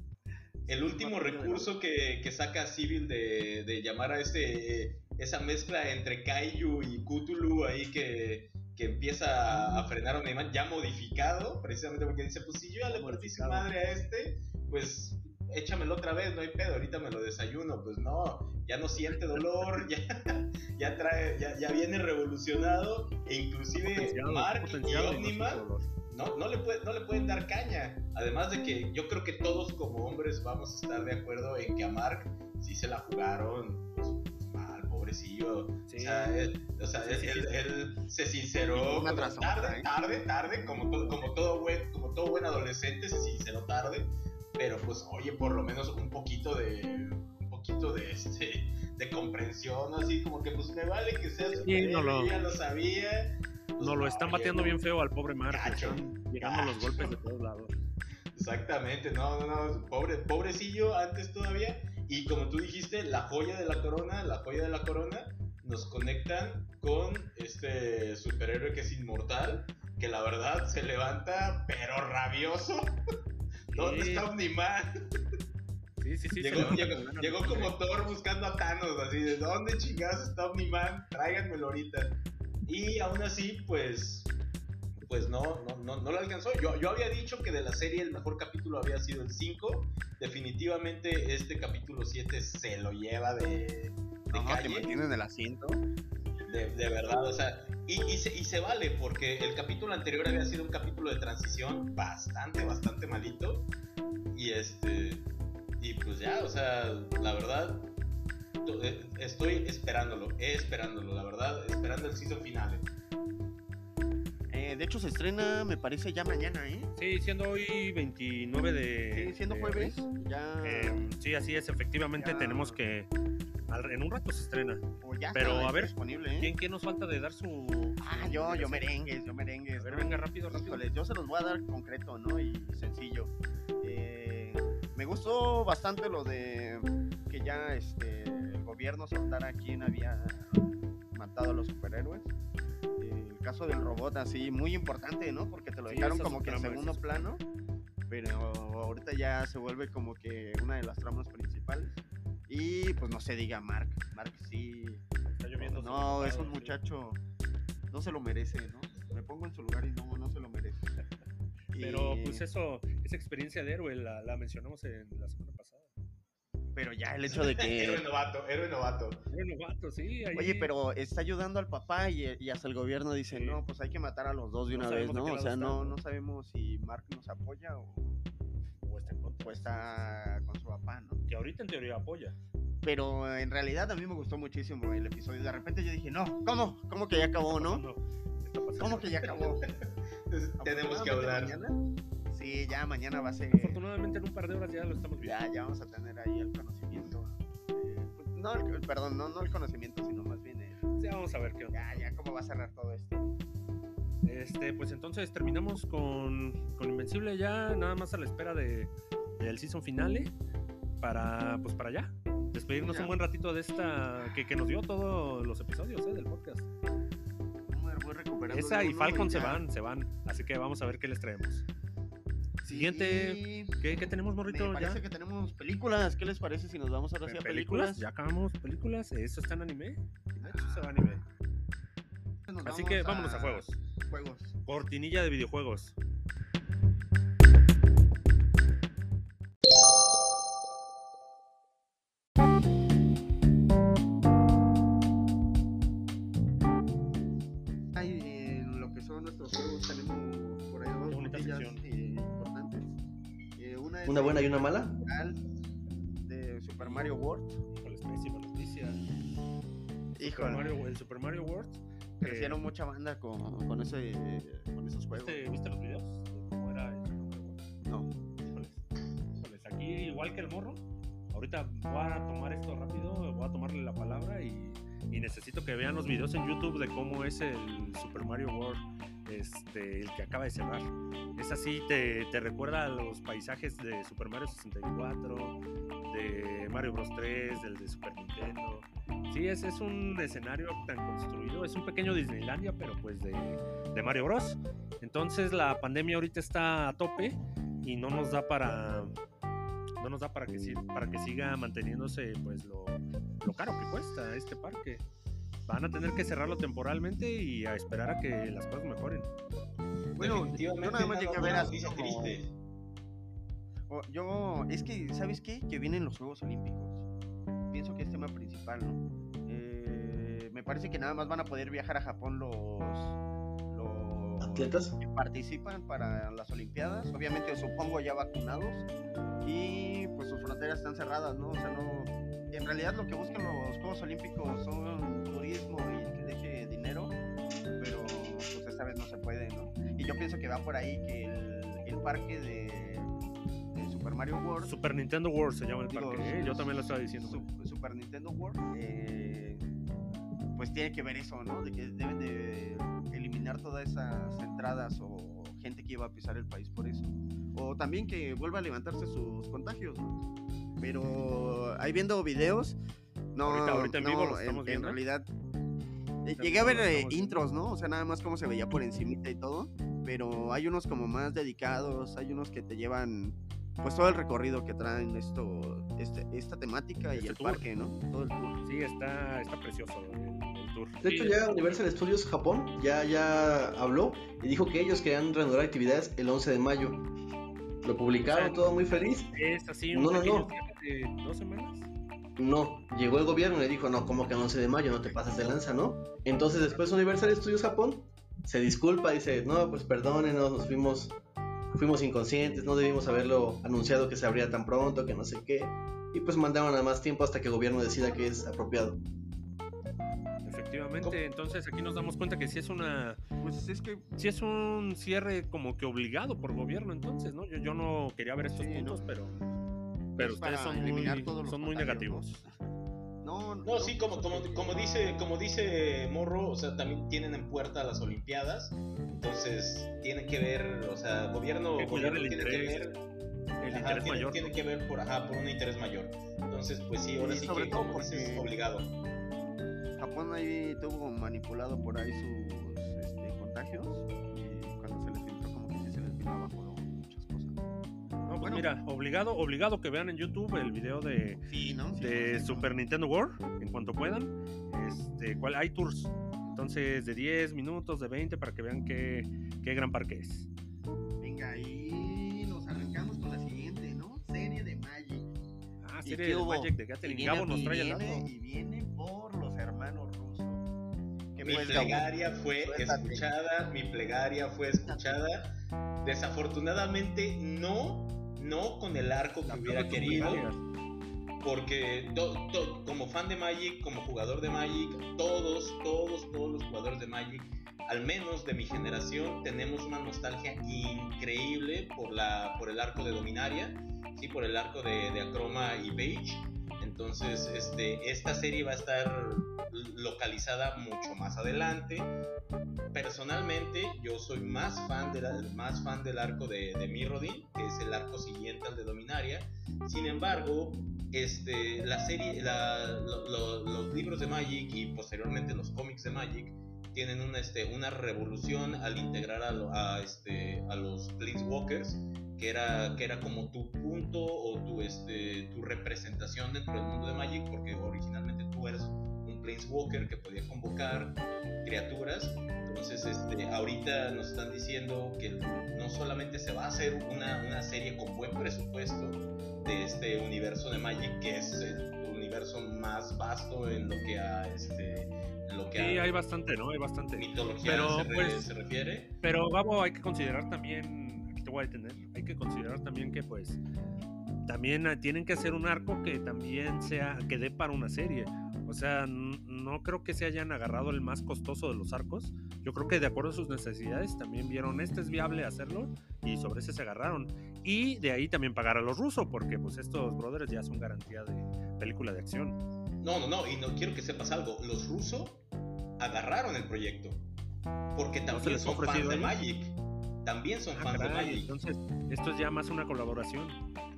El último recurso que, que saca Civil de, de llamar a ese esa mezcla entre Kaiju y Cthulhu ahí que, que empieza a frenar a Omniman ya modificado, precisamente porque dice, pues si yo ya le partí su madre a este, pues échamelo otra vez, no hay pedo, ahorita me lo desayuno, pues no, ya no siente dolor, ya, ya trae, ya, ya viene revolucionado, e inclusive Mark y Omniman. No, no, le puede- no le pueden dar caña. Además de que yo creo que todos como hombres vamos a estar de acuerdo en que a Mark sí se la jugaron pues, mal, pobrecillo. Sí. O sea, él, o sea, Sí, él, sí, él- sí. él se sinceró tarde, ¿eh? tarde, tarde, como, to- como, todo buen, como todo buen adolescente se sinceró tarde. Pero pues, oye, por lo menos un poquito de... Un poquito de este de comprensión, así como que pues me vale que sea superhéroe, no lo- ya lo sabía. No lo están bateando bien feo al pobre Están llegando los golpes de todos lados. Exactamente, no, no, no, pobre, pobrecillo antes todavía. Y como tú dijiste, la joya de la corona, la joya de la corona, nos conectan con este superhéroe que es inmortal, que la verdad se levanta, pero rabioso. ¿Dónde Sí. está Omniman? Sí, sí, sí. Llegó, llegó- llegó como Thor buscando a Thanos, así de ¿dónde chingados está Omniman? Tráiganmelo ahorita. Y aún así, pues, pues no, no, no, no lo alcanzó. Yo, yo había dicho que de la serie el mejor capítulo había sido el 5. Definitivamente este capítulo 7 se lo lleva de, de No, te calle. mantienen el asiento. De, de verdad, o sea, y, y se, y se vale porque el capítulo anterior había sido un capítulo de transición bastante, bastante malito. Y este, y pues ya, o sea, la verdad, estoy esperándolo, esperándolo, la verdad, esperando el season final. Eh, de hecho, se estrena, me parece, ya mañana, ¿eh? Sí, siendo hoy 29 de. Sí, siendo de jueves, abril. ya. Eh, sí, así es. Efectivamente, Ya. tenemos que. al- En un rato se estrena. o ya pero, está a ver, disponible, ¿eh? ¿Quién, quién nos falta de dar su. Ah, yo, yo merengues, yo merengues. A ver, ¿no? venga, rápido, rápido. Híjoles, yo se los voy a dar concreto, ¿no? Y sencillo. Eh, me gustó bastante lo de que ya este, el gobierno soltara a quien había matado a los superhéroes. El caso del robot así, muy importante, ¿no? Porque te lo Sí, dejaron como que en segundo plano. Pero ahorita ya se vuelve como que una de las tramas principales. Y pues no se diga Mark. Mark sí. Está lloviendo. No, es un muchacho. No se lo merece, ¿no? Me pongo en su lugar y no, no se lo merece. Pero Y- pues eso, esa experiencia de héroe la, la mencionamos en la semana pasada. Pero ya el hecho de héroe que. novato, héroe novato. Bueno, vato, sí. Ahí... Oye, pero está ayudando al papá y, y hasta el gobierno dice, Sí. no, pues hay que matar a los dos de No una vez, ¿no? O sea, no, ¿no? sabemos si Mark nos apoya o, O está en contra. o está con su papá, ¿no? Que ahorita en teoría apoya. Pero en realidad a mí me gustó muchísimo el episodio. De repente yo dije, no, ¿cómo? ¿Cómo que ya acabó, no? ¿Cómo que ya acabó? Tenemos que hablar. Mañana, sí, ya mañana va a ser. Afortunadamente en un par de horas ya lo estamos viendo. Ya, ya vamos a tener ahí el conocimiento. eh, no, el- perdón, no, no el conocimiento, sino más bien el- Ya vamos a ver qué onda. ya, ya cómo va a cerrar todo esto. Este, pues entonces terminamos con, con Invencible ya, nada más a la espera de, del season finale para, pues para allá. Despedirnos Ya. un buen ratito de esta que, que nos dio todos los episodios eh, del podcast. Voy recuperando Esa y Falcon se ya. van, se van. Así que vamos a ver qué les traemos. Siguiente, ¿Qué, qué tenemos, me morrito? parece ¿Ya? que tenemos películas. ¿Qué les parece si nos vamos ahora sí a ¿Películas? películas? Ya acabamos películas. Eso está en anime. De hecho, se va a anime. Nos Así que vámonos a juegos. Juegos. Cortinilla de videojuegos. ¿Una buena y una mala? De Super Mario World. Híjole, pésima noticia. Super Híjole. Mario- el Super Mario World. Crecieron eh, mucha banda con, con, ese, con esos juegos. ¿Viste, viste los videos? de ¿Cómo era el Super Mario World? No. Híjoles, híjoles, aquí igual que el morro, ahorita voy a tomar esto rápido, voy a tomarle la palabra y, y necesito que vean los videos en YouTube de cómo es el Super Mario World, este, el que acaba de cerrar. Es así, te, te recuerda a los paisajes de Super Mario 64, de Mario Bros 3, del de Super Nintendo. Sí, ese es un escenario tan construido, es un pequeño Disneylandia, pero pues de, de Mario Bros. Entonces la pandemia ahorita está a tope y no nos da para no nos da para que para que siga manteniéndose pues lo, lo caro que cuesta este parque. Van a tener que cerrarlo temporalmente y a esperar a que las cosas mejoren. Bueno, yo nada más llegué a ver como- triste. o- Yo, es que, ¿sabes qué? Que vienen los Juegos Olímpicos. Pienso que es tema principal, ¿no? Eh, me parece que nada más van a poder viajar a Japón los, los ¿Atletas? que participan para las Olimpiadas. Obviamente, supongo ya vacunados. Y pues sus fronteras están cerradas, ¿no? O sea, no. En realidad, lo que buscan los Juegos Olímpicos son turismo y que deje dinero. Pero pues esta vez no se puede, ¿no? Y yo pienso que va por ahí que el, el parque de, de Super Mario World. Super Nintendo World se llama el Digo, parque, ¿eh? yo también lo estaba diciendo. Su- Super Nintendo World, eh, pues tiene que ver eso, ¿no? De que deben de eliminar todas esas entradas o gente que iba a pisar el país por eso. O también que vuelva a levantarse sus contagios, ¿no? Pero ahí viendo videos, no, Ahorita- ahorita en no, vivo lo estamos en, viendo. realidad eh, llegué a ver eh, intros, ¿no? O sea, nada más cómo se veía por encimita y todo, pero hay unos como más dedicados, hay unos que te llevan pues todo el recorrido que traen esto, este, esta temática y Este el tour. parque, ¿no? Todo el tour. Sí, está, está precioso el, el tour. De hecho, Sí, ya Universal Studios Japón ya, ya habló y dijo que ellos querían reanudar actividades el 11 de mayo. Lo publicaron O sea, todo muy feliz. Es así un No, no, no. cierre de dos semanas. No, llegó el gobierno y le dijo, no, como que el 11 de mayo no te pases de lanza, ¿no? Entonces después Universal Studios Japón se disculpa, dice, no, pues perdónenos, nos fuimos, fuimos inconscientes, no debimos haberlo anunciado que se abría tan pronto, que no sé qué. Y pues mandaron a más tiempo hasta que el gobierno decida que es apropiado. Efectivamente, ¿Cómo? entonces aquí nos damos cuenta que sí es una Pues es que sí es un cierre como que obligado por gobierno entonces, ¿no? Yo, yo no quería ver estos Sí, puntos, ¿no? pero pero ustedes son muy, son muy negativos. ¿no? No, No, sí, como, como, como dice, como dice Morro, o sea, también tienen en puerta las Olimpiadas, entonces tienen que ver, o sea, gobierno, Que gobierno el tiene que ver, El ajá, interés tiene, mayor. tiene que ver por, ajá, por un interés mayor. Entonces, pues sí, ahora Y sí sobre que todo como dices, porque- es obligado. Japón ahí tuvo manipulado por ahí sus este, contagios y cuando se les filtró como que sí se les vino abajo bueno. mira, obligado, obligado que vean en YouTube el video de, Sí, ¿no? de Super Nintendo World en cuanto puedan. Este, ¿cuál? Hay tours. Entonces, de 10 minutos, de 20, para que vean qué, qué gran parque es. Venga, ahí nos arrancamos con la siguiente, ¿no? Serie de Magic. Ah, ¿Y serie de hubo? Magic de Y viene, Gabo nos y trae el viene- dato. y viene por los hermanos rusos. ¿Qué Mi pues, Gabo? plegaria fue Suéltate. escuchada, mi plegaria fue escuchada. Desafortunadamente no, no con el arco que hubiera querido. Porque como fan de Magic, como jugador de Magic, todos, todos, todos los jugadores de Magic, al menos de mi generación, tenemos una nostalgia increíble por, la, por el arco de Dominaria, sí, por el arco de, de Acroma y Page. Entonces, este, esta serie va a estar localizada mucho más adelante. Personalmente, yo soy más fan, de la- más fan del arco de, de Mirrodin, que es el arco siguiente al de Dominaria. Sin embargo, este, la serie, la- lo- lo- los libros de Magic y posteriormente los cómics de Magic tienen una, este, una revolución al integrar a, a, este, a los Planeswalkers, que era, que era como tu punto o tu, este, tu representación dentro del mundo de Magic, porque originalmente tú eres un Planeswalker que podía convocar criaturas. Entonces, este, ahorita nos están diciendo que no solamente se va a hacer una, una serie con buen presupuesto de este universo de Magic, que es el universo más vasto en lo que a, este, lo que Sí, hay bastante, ¿no? Hay bastante. mitología Pero, se, re- pues, se refiere. Pero Gabo, hay que considerar también, aquí te voy a detener, que considerar también que pues también ah, tienen que hacer un arco que también sea, que dé para una serie. O sea, no creo que se hayan agarrado el más costoso de los arcos. Yo creo que de acuerdo a sus necesidades también vieron este es viable hacerlo y sobre ese se agarraron. Y de ahí también pagar a los rusos, porque pues estos brothers ya son garantía de película de acción. No, no, no, y no quiero que sepas algo. Los rusos agarraron el proyecto. Porque se también les son ha ofrecido fans de? Magic. También son Ah, fans de Magic. entonces, esto es ya más una colaboración.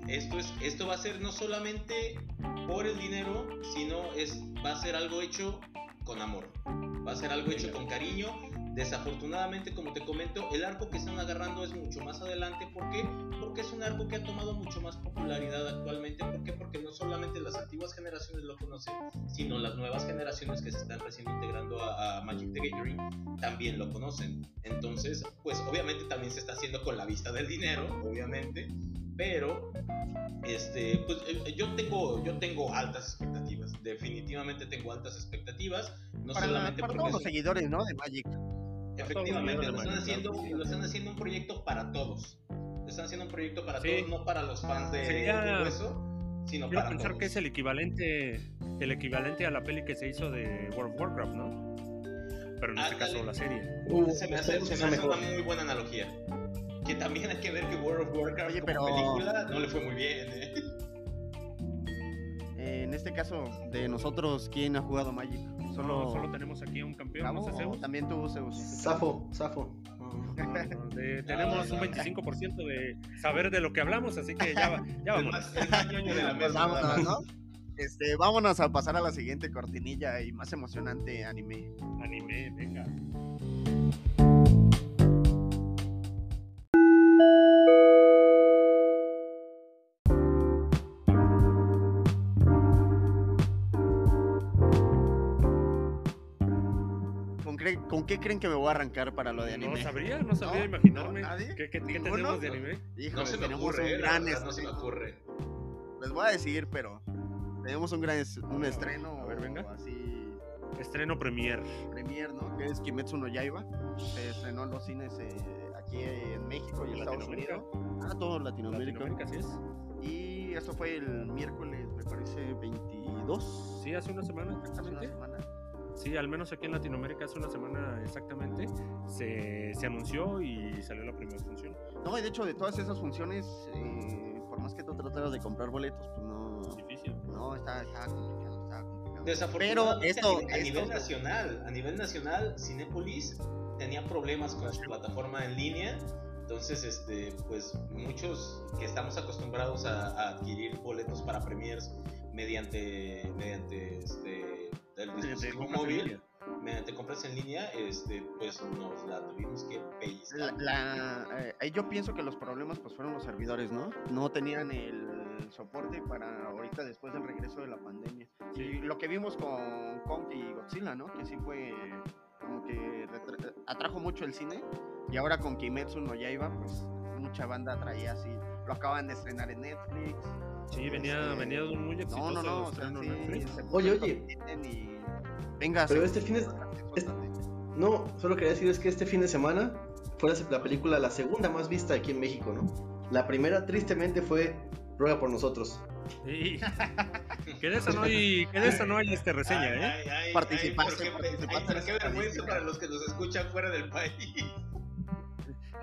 Esto, es, esto va a ser no solamente por el dinero, sino es, va a ser algo hecho con amor. Va a ser algo hecho con cariño. Desafortunadamente, como te comento, el arco que están agarrando es mucho más adelante. ¿Por qué? Porque es un arco que ha tomado mucho más popularidad actualmente. ¿Por qué? Porque no solamente las antiguas generaciones lo conocen, sino las nuevas generaciones que se están recién integrando a, a Magic the Gathering también lo conocen. Entonces, pues obviamente también se está haciendo con la vista del dinero, obviamente. Pero este, pues eh, yo tengo, yo tengo altas expectativas. Definitivamente tengo altas expectativas. No para, la- solamente para porque todos es- los seguidores, ¿no? De Magic. Efectivamente lo están haciendo, lo están haciendo un proyecto para todos. Lo están haciendo un proyecto para Sí. todos, no para los fans de, Sería- de hueso, sino Quiero para pensar todos. que es el equivalente, el equivalente a la peli que se hizo de World of Warcraft, ¿no? Pero en este Ándale. caso la serie. Uh, se me esa hace, se me hace una muy buena analogía. Que también hay que ver que World of Warcraft Oye, como pero- película no le fue muy bien. ¿eh? Eh, en este caso, de nosotros, ¿quién ha jugado Magic? Solo, Solo, solo tenemos aquí a un campeón, no sé, Zeus. también tú, Zeus. Zafo, Zafo. No, no, de- tenemos un no. 25% de saber de lo que hablamos, así que ya, va- ya vamos. Pues. Este, vámonos a pasar a la siguiente cortinilla y más emocionante anime. Anime, venga. ¿Con, cre- con qué creen que me voy a arrancar para lo de No anime? sabría, no sabría ¿No? imaginarme. ¿No? ¿Nadie? ¿Qué, qué- qué tenemos de anime? Híjole, No se me tenemos ocurre, un gran verdad, no se me estreno. ocurre. Les voy a decir, pero tenemos un gran es- un estreno A ver, venga. así Estreno premier. premier, ¿no? Que es Kimetsu no Yaiba. Se estrenó en los cines eh, aquí en México y en Estados Latinoamérica. Unidos. Ah, todo Latinoamérica. Latinoamérica, es. Y eso fue el miércoles, me parece, 22. Sí, hace una semana hace una semana. Sí, al menos aquí en Latinoamérica hace una semana exactamente. Se, se anunció y salió la primera función. No, y de hecho, de todas esas funciones, eh, por más que tú trataras de comprar boletos, pues no. Difícil. No, está, está complicado, está complicado. Desafortunadamente, Pero esto- a, nivel, a nivel esto- nacional, a nivel nacional, Cinépolis tenía problemas con su plataforma en línea. Entonces, este, pues muchos que estamos acostumbrados a, a adquirir boletos para premiers mediante, mediante este, el Mediante dispositivo compras en móvil, línea. mediante compras en línea, este, pues nos la tuvimos que pellizcar. La, la- eh, ahí yo pienso que los problemas pues fueron los servidores, ¿no? No tenían el soporte para ahorita después del regreso de la pandemia. Y lo que vimos con Kong y Godzilla, ¿no? Que sí fue como que atrajo mucho el cine. Y ahora con Kimetsu no Yaiba, pues mucha banda traía así. Lo acaban de estrenar en Netflix. Sí, venía, Este, venía de un muy No, exitoso no, no. o sea, estreno sí, en Netflix. se Oye, oye. el top 10 y- Venga, Pero este fin suéltate, es- suéltate. No, solo quería decir es que este fin de semana fue la, la película la segunda más vista aquí en México, ¿no? La primera, tristemente, fue Ruega por nosotros. Sí. que de esa no hay, que de esa no hay este reseña, Ay, ¿eh? ay, ay, Participaste, ay, pero qué- pero qué vergüenza para los que nos escuchan fuera del país.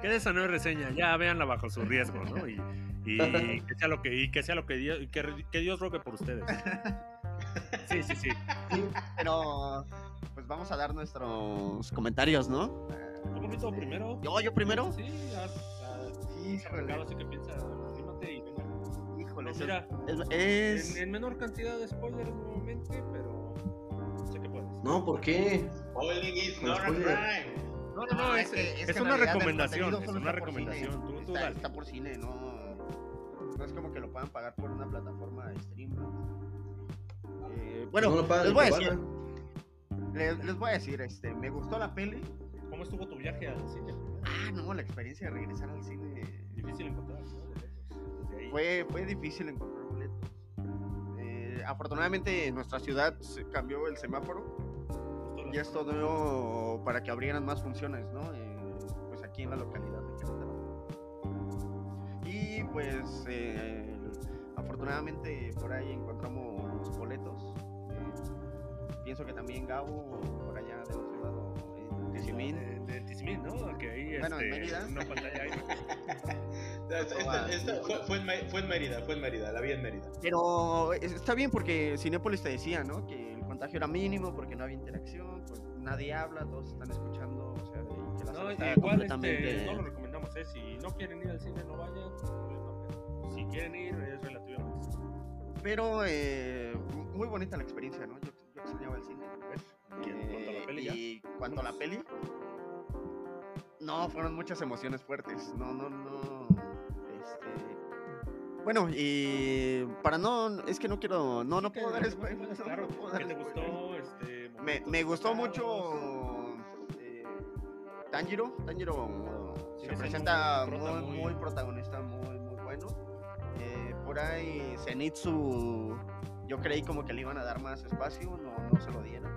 Que de esa no hay reseña, ya véanla bajo su riesgo, ¿no? Y, y que sea lo que, y que sea lo que Dios, y que, que Dios rogue por ustedes. Sí, sí, sí. Pero pues vamos a dar nuestros comentarios, ¿no? ¿Tú bonito primero? Yo, yo primero. Sí, ya, ya. Híjole. arrancado, así que piensa, anímate y venga. Híjole, No, eso mira, es, es- en, en menor cantidad de spoilers nuevamente, pero sé que puedes. No, ¿por qué? Spoiling is Con not a spoiler. crime. No, no, no, es, que- es que una recomendación, es una recomendación. Tú, tú está, dale. está por cine, no, no es como que lo puedan pagar por una plataforma de stream. ¿no? Eh, bueno, no lo pagan les voy a decir, les, les voy a decir, este, me gustó la peli. ¿Cómo estuvo tu viaje al cine? Ah, no, la experiencia de regresar al cine Difícil encontrar, ¿no? Fue, fue difícil encontrar boletos. Eh, afortunadamente en nuestra ciudad se cambió el semáforo y esto dio para que abrieran más funciones, ¿no? Eh, pues aquí en la localidad de Querétaro. Y pues eh, afortunadamente por ahí encontramos boletos. Eh, pienso que también Gabo por allá de otro lado, en Tizimín. De, de Tizimín, ¿no? Que ahí Bueno, en este, Mérida. una pantalla ahí. Esta- esta- esta- fue, fue en, fue en Mérida, fue en Mérida, la vi en Mérida. Pero es- está bien porque Cinépolis te decía, ¿no? Que el contagio era mínimo porque no había interacción, pues nadie habla, todos están escuchando, o sea, que la No, sala y está igual completamente... este, no lo recomendamos, ¿eh? Si no quieren ir al cine, no vayan. Si quieren ir, es relativamente. Pero eh, muy bonita la experiencia, ¿no? Yo, yo extrañaba el cine. ¿Y en cuanto a la peli y cuanto a la peli, no, fueron muchas emociones fuertes. No, no, no. Este. Bueno, y para no, es que no quiero, no, no puedo dar spoilers. no, Claro, no puedo dar ¿qué te spoilers. gustó? Este, Me, me gustó mucho eh, Tanjiro. Tanjiro Sí, se es presenta muy, prota muy, muy- protagonista, muy, muy bueno. Eh, por ahí Zenitsu, yo creí como que le iban a dar más espacio, no, no se lo dieron.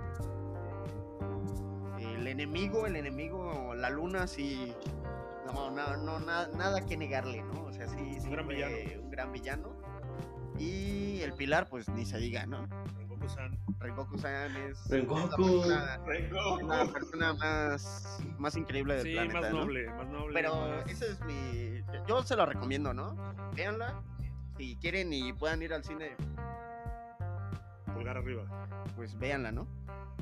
Eh, el enemigo, el enemigo, la luna, sí. No, no, no, na- nada que negarle, ¿no? O sea, sí, sí gran fue villano. un gran villano. Y el pilar, pues ni se diga, ¿no? Rengoku-san. Rengoku-san es Rengoku. es la, Rengoku. la persona más, más increíble del Sí, planeta, más ¿no? noble, más noble. Pero más- ese es mi... Yo se lo recomiendo, ¿no? Véanla. Si quieren y puedan ir al cine, Pulgar arriba. pues véanla, ¿no?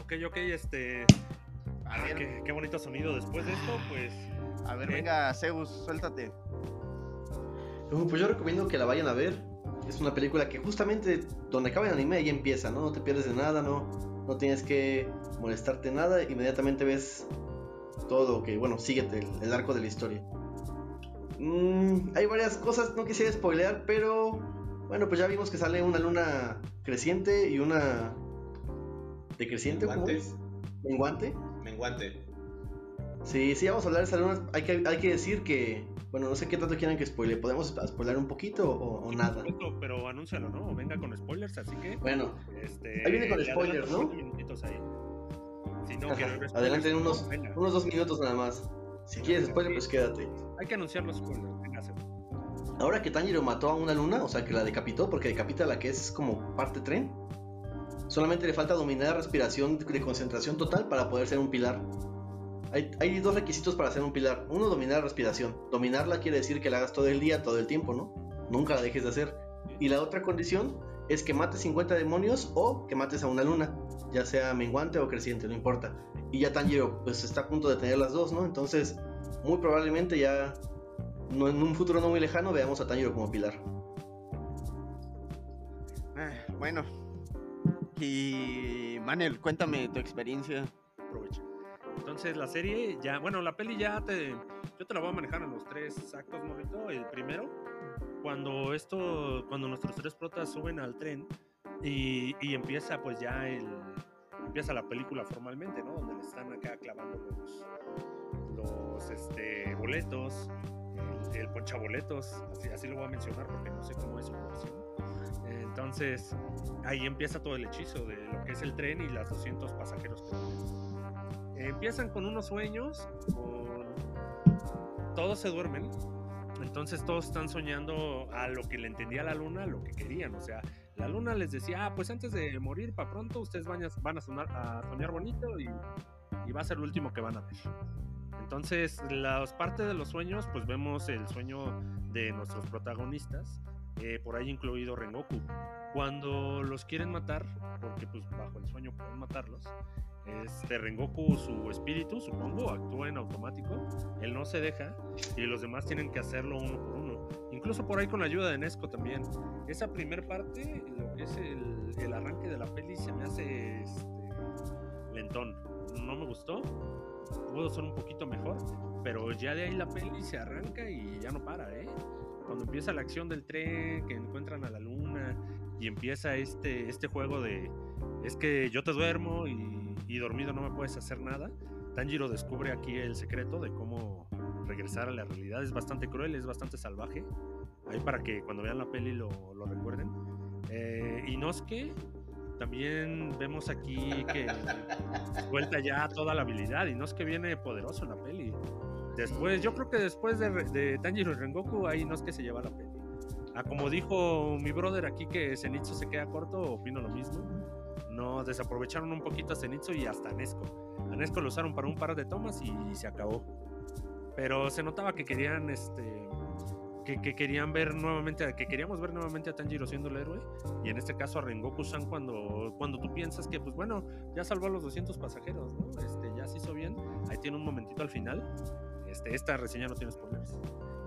Ok, ok, este. A ah, ver, qué, qué bonito sonido. Después de esto, pues. a ver, ¿eh? venga, Zeus, suéltate. Uh, Pues yo recomiendo que la vayan a ver. Es una película que justamente donde acaba el anime ahí empieza, ¿no? No te pierdes de nada, no, no tienes que molestarte nada. Inmediatamente ves todo lo que, bueno, síguete el, el arco de la historia. Mm, hay varias cosas, no quisiera spoilear, pero bueno, pues ya vimos que sale una luna creciente y una decreciente, ¿cómo es? Menguante. Menguante. Sí, sí, vamos a hablar de esa luna. Hay que, hay que decir que, bueno, no sé qué tanto quieran que spoile. ¿Podemos spoiler un poquito o, o nada? supuesto, pero anúncialo, ¿no? Venga con spoilers, así que. Bueno, Este, Ahí viene con le spoilers, ¿no? ahí. Si no, Ajá, adelante en no, unos, unos dos minutos nada más. Si quieres spoiler, pues quédate. Hay que anunciar los spoilers. Venga, Ahora que Tanjiro mató a una luna, o sea que la decapitó, porque decapita a la que es como parte tren, solamente le falta dominar la respiración de concentración total para poder ser un pilar. Hay, dos requisitos para ser un pilar. Uno, dominar la respiración. Dominarla quiere decir que la hagas todo el día, todo el tiempo, ¿no? Nunca la dejes de hacer. Y la otra condición es que mates 50 demonios o que mates a una luna, ya sea menguante o creciente, no importa. Y ya Tanjiro pues está a punto de tener las dos, ¿no? Entonces, muy probablemente ya no, en un futuro no muy lejano veamos a Tanjiro como pilar. Ah, bueno. Y Manel, cuéntame tu experiencia. aprovecha. Entonces la serie ya, bueno, la peli ya te, yo te la voy a manejar en los tres actos, morrito. El primero, cuando esto, cuando nuestros tres protas suben al tren y, y empieza pues ya el, empieza la película formalmente, ¿no? Donde le están acá clavando los, los, este, boletos, el, el ponchaboletos, así, así lo voy a mencionar porque no sé cómo es su. Entonces, ahí empieza todo el hechizo de lo que es el tren y las 200 pasajeros que. Empiezan con unos sueños, con... todos se duermen, entonces todos están soñando a lo que le entendía la luna, lo que querían, o sea, la luna les decía, ah, pues antes de morir para pronto ustedes van a, van a, sonar- a soñar bonito y, y va a ser lo último que van a ver. Entonces, las partes de los sueños, pues vemos el sueño de nuestros protagonistas, eh, por ahí incluido Rengoku. Cuando los quieren matar, porque pues bajo el sueño pueden matarlos, este Rengoku, su espíritu, supongo, actúa en automático, él no se deja y los demás tienen que hacerlo uno por uno. Incluso por ahí con la ayuda de Nesco también. Esa primer parte, lo que es el, el arranque de la peli, se me hace este, lentón. No me gustó. Pudo ser un poquito mejor, pero ya de ahí la peli se arranca y ya no para, ¿eh? Cuando empieza la acción del tren, que encuentran a la luna y empieza este, este juego de es que yo te duermo y, y dormido no me puedes hacer nada. Tanjiro descubre aquí el secreto de cómo regresar a la realidad. Es bastante cruel, es bastante salvaje. Ahí para que cuando vean la peli lo, lo recuerden. Eh, Inosuke, también vemos aquí que suelta ya toda la habilidad. Inosuke viene poderoso en la peli. Después, yo creo que después de, de Tanjiro y Rengoku, ahí Inosuke se lleva la peli. Ah, como dijo mi brother aquí que Zenitsu se queda corto, opino lo mismo. No desaprovecharon un poquito a Zenitsu y hasta a Nesco. A Nesco lo usaron para un par de tomas y se acabó. Pero se notaba que querían este que, que querían ver nuevamente, que queríamos ver nuevamente a Tanjiro siendo el héroe, y en este caso a Rengoku-san cuando, cuando tú piensas que, pues bueno, ya salvó a los 200 pasajeros, ¿no? Este, ya se hizo bien, ahí tiene un momentito al final, este, esta reseña no tiene spoilers,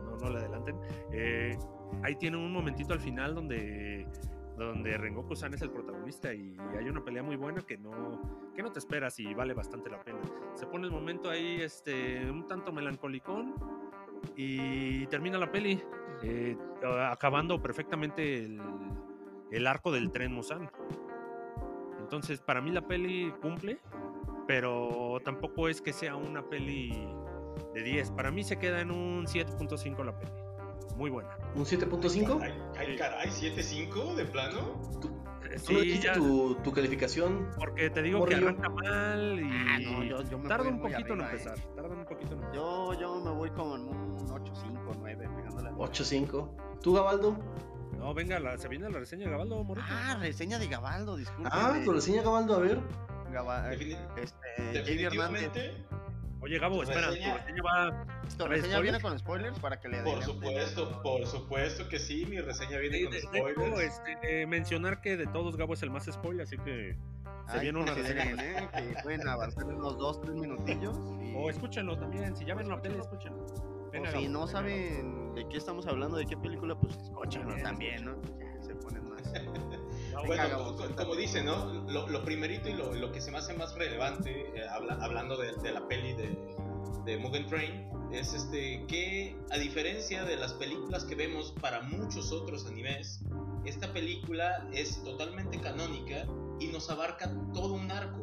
no, no le adelanten, eh, ahí tiene un momentito al final donde donde Rengoku-san es el protagonista y hay una pelea muy buena que no, que no te esperas y vale bastante la pena. Se pone el momento ahí este, un tanto melancolicón, y termina la peli, eh, acabando perfectamente el, el, arco del tren Musan. Entonces, para mí la peli cumple, pero tampoco es que sea una peli de 10. Para mí se queda en un 7.5 la peli. Muy buena. ¿Un 7.5? Ay, caray, ¿7.5 de plano? Sí, ya. Tu, tu, calificación? Porque te digo que arranca mal y ah, no, yo, yo tarda un poquito en empezar. Eh. Tarda un poquito en empezar. Yo, yo me voy como en un 8.5, 9, pegándole. 8.5. ¿Tú, Gabaldo? No, venga, la, se viene la reseña de Gabaldo, Morito. Ah, reseña de Gabaldo, disculpe. Ah, tu reseña de Gabaldo, a ver. Gaba, este, Definitivamente. Oye, Gabo, espera, tu reseña va. ¿Tu reseña viene con spoilers para que le Por supuesto, por supuesto que sí, mi reseña viene con spoilers. este, eh, mencionar que de todos Gabo es el más spoiler, así que se Ay, viene una reseña. ¿eh? Que pueden avanzar unos 2, 3 minutillos. Y... O escúchenlo también, si ya ven la tele, escúchenlo. Venga, o si no venga, saben de qué estamos hablando, de qué película, pues escúchenlo también, ¿no? Ya se ponen más. No, bueno, como, como dice, ¿no? Lo, lo, primerito y lo, lo, que se me hace más relevante, eh, habla, hablando de, de, la peli de, de Mugen Train, es este que, a diferencia de las películas que vemos para muchos otros animes, esta película es totalmente canónica y nos abarca todo un arco.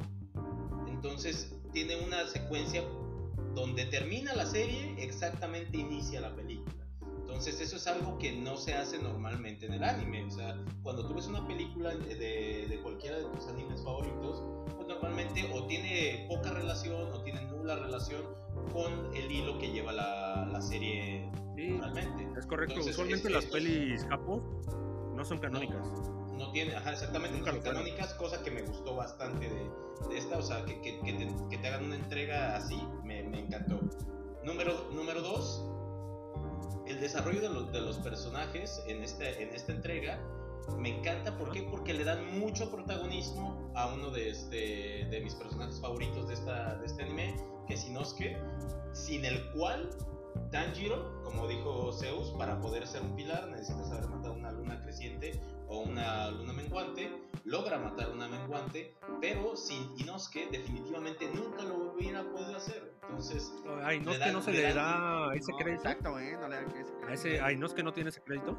Entonces, tiene una secuencia donde termina la serie, exactamente inicia la película. Entonces eso es algo que no se hace normalmente en el anime. O sea, cuando tú ves una película de, de, cualquiera de tus animes favoritos, pues normalmente o tiene poca relación o tiene nula relación con el hilo que lleva la, la serie sí, realmente. Es correcto. Entonces, Usualmente es, las pelis capo no son canónicas. No, no tiene, ajá, exactamente, Nunca no son canónicas, cosa que me gustó bastante de, de esta. O sea, que, que, que, te, que, te, hagan una entrega así, me, me encantó. Número, número dos, el desarrollo de los, de los personajes en, este, en esta entrega me encanta. ¿Por qué? Porque le dan mucho protagonismo a uno de, este, de mis personajes favoritos de, esta, de este anime, que es Inosuke, sin el cual Tanjiro, como dijo Zeus, para poder ser un pilar necesitas haber matado una luna creciente o una luna menguante, logra matar una menguante, pero sin Inosuke definitivamente nunca lo hubiera podido hacer. Entonces, a Inosuke no se le, da ese no, crédito. Exacto, ¿eh? No le dan ese crédito. ¿A, ese, ¿A Inosuke no tiene ese crédito?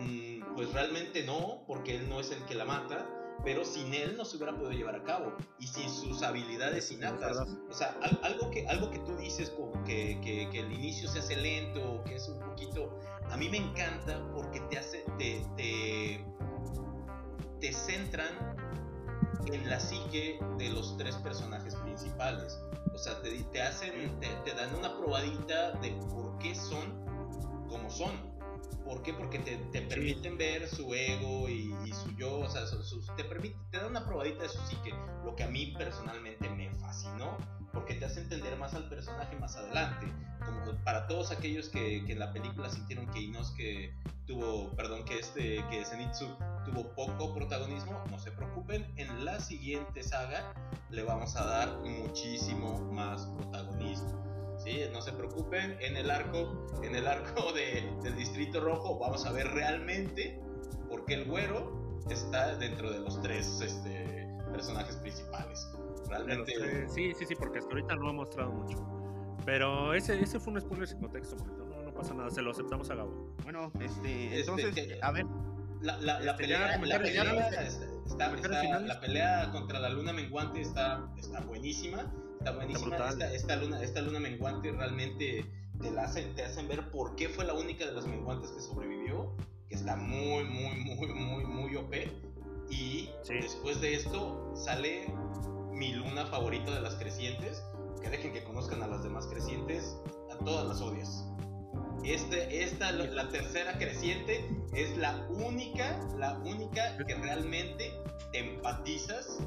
Mm, pues realmente no, porque él no es el que la mata, pero sin él no se hubiera podido llevar a cabo y sin sus habilidades innatas. O sea, al, algo, que, algo que tú dices como que, que, que, el inicio se hace lento, que es un poquito... A mí me encanta porque te hace... te, te, te centran en la psique de los tres personajes principales. O sea, te, te hacen, te, te, dan una probadita de por qué son como son. ¿Por qué? Porque te, te permiten sí. ver su ego y, y, su yo, o sea, su, su, te, permite, te dan una probadita de su psique, lo que a mí personalmente me fascinó, porque te hace entender más al personaje más adelante. Como para todos aquellos que, que en la película sintieron que Inosuke tuvo, perdón, que este, que Zenitsu tuvo poco protagonismo, no se preocupen, en la siguiente saga le vamos a dar muchísimo más protagonismo. ¿sí? No se preocupen, en el arco, en el arco de, del Distrito Rojo vamos a ver realmente por qué el güero está dentro de los tres este, personajes principales. Realmente. Tres, sí, sí, sí, porque hasta ahorita no ha mostrado mucho. Pero ese, ese fue un spoiler sin contexto, pasa nada, se lo aceptamos a Gabo. Bueno, este, entonces, este, a ver. La, la, la, este, pelea, la, pelea, está, está, está, la pelea contra la luna menguante está, está buenísima está buenísima. Está esta, esta, luna, esta luna menguante realmente te, la hacen, te hacen ver por qué fue la única de las menguantes que sobrevivió, que está muy, muy, muy, muy, muy OP. Y sí. después de esto sale mi luna favorita de las crecientes, que dejen que conozcan a las demás crecientes, a todas las odias. Este, esta, la, la tercera creciente, es la única, la única que realmente te empatizas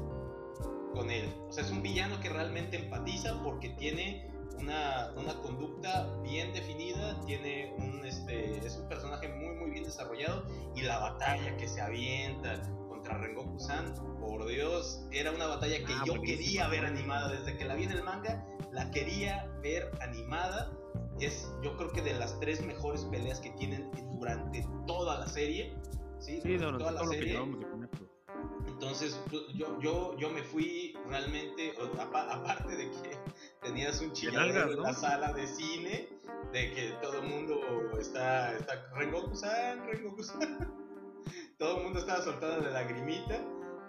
con él. O sea, es un villano que realmente empatiza porque tiene una, una conducta bien definida, tiene un, este, es un personaje muy, muy bien desarrollado y la batalla que se avienta contra Rengoku-san, por Dios, era una batalla que Ah, yo buenísimo. quería ver animada. Desde que la vi en el manga, la quería ver animada. Es, yo creo que de las tres mejores peleas que tienen durante toda la serie. Sí, Sí, durante durante toda la serie. de. Entonces, yo, yo, yo me fui realmente, aparte de que tenías un chilladero en la sala de cine, de que todo el mundo está, está Rengoku-san, Rengoku-san. todo el mundo estaba soltando la lagrimita.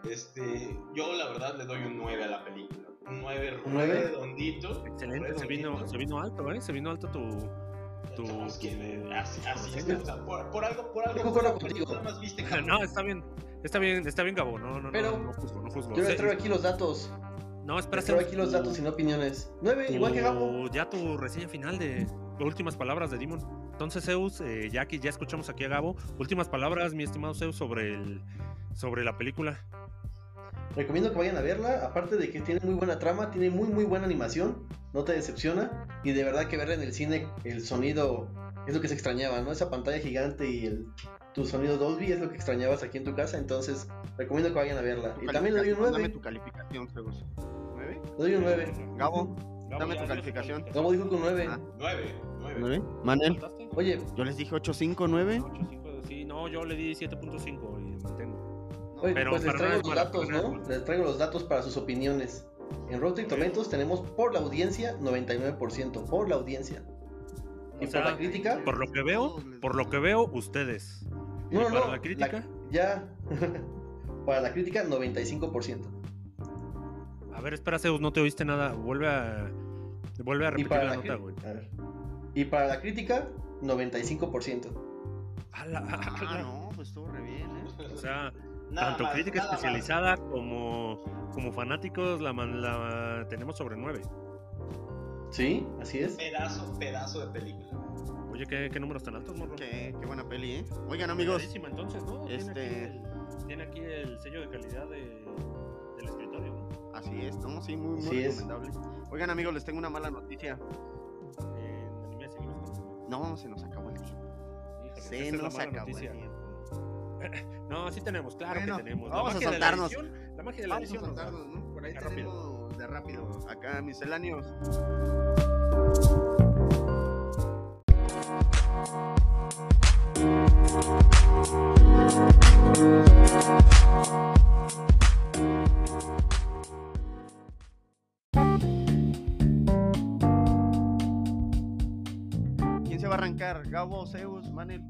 Este, yo la verdad le doy un 9 a la película. Un 9 ¿Un nueve? redondito. Excelente, se vino, se vino alto, ¿eh? Se vino alto tu. tu- No, es que, tu- así, es, reseña. o sea, por, por algo, por algo. La contigo. más. No, está bien. Está bien, está bien, Gabo. No, no, Pero- no, no juzgo, no juzgo. Yo traigo aquí los datos. No, espera, Les traigo aquí los datos sin opiniones. 9, tu- igual que Gabo. Ya tu reseña final de últimas palabras de Demon. Entonces, Zeus, eh, ya que ya escuchamos aquí a Gabo, últimas palabras, mi estimado Zeus, sobre el sobre la película. Recomiendo que vayan a verla. Aparte de que tiene muy buena trama, tiene muy muy buena animación. No te decepciona. Y de verdad que verla en el cine, el sonido es lo que se extrañaba, ¿no? Esa pantalla gigante y el, tu sonido Dolby es lo que extrañabas aquí en tu casa. Entonces, recomiendo que vayan a verla. Tu Y también le doy un calificación, 9. Dame tu calificación, Zeus. ¿Nueve? Le doy un 9. Gabo, Gabo, dame tu calificación. Gabo dijo que un 9. Ah. 9, 9. ¿Nueve? Manel, ¿Contaste? Oye, yo les dije 8, 5, 9. 8.5, Sí, no, yo le di 7.5 y me mantengo. Oye, Pero pues les traigo los datos, ¿no? Les traigo los datos para sus opiniones. En Rotten Tomatoes tenemos por la audiencia 99%. Por la audiencia. Y O sea, por la crítica, Por lo que veo, por lo que veo, ustedes. ¿Y No, no, para no, la crítica? ya. Para la crítica, 95%. A ver, espera, Zeus, no te oíste nada. Vuelve a. Vuelve a Y repetir para, la la nota, güey. y para la crítica, 95%. A la- a Ah, no, pues estuvo re bien, ¿eh? O sea, Nada tanto más, crítica nada más. especializada como, como fanáticos la, la tenemos sobre 9. ¿Sí? Así es. Pedazo, pedazo de película. Oye, ¿qué, qué números tan altos, morro? Qué, qué buena peli, ¿eh? Oigan, amigos, entonces, ¿no? este- Tiene, aquí el, tiene aquí el sello de calidad de- del escritorio, ¿no? así es, ¿no? Sí, muy, muy es. recomendable. Oigan, amigos, les tengo una mala noticia. En anime seguimos con- No, se nos acabó el tiempo. Híjole, Se nos acabó el tiempo. No, sí tenemos, claro Bueno, que tenemos. vamos a la saltarnos. edición- la magia de la Vamos a edición. da. saltarnos, ¿no? Por ahí tenemos de rápido. Acá, misceláneos. ¿Quién se va a arrancar? ¿Gabo, Zeus, Manel?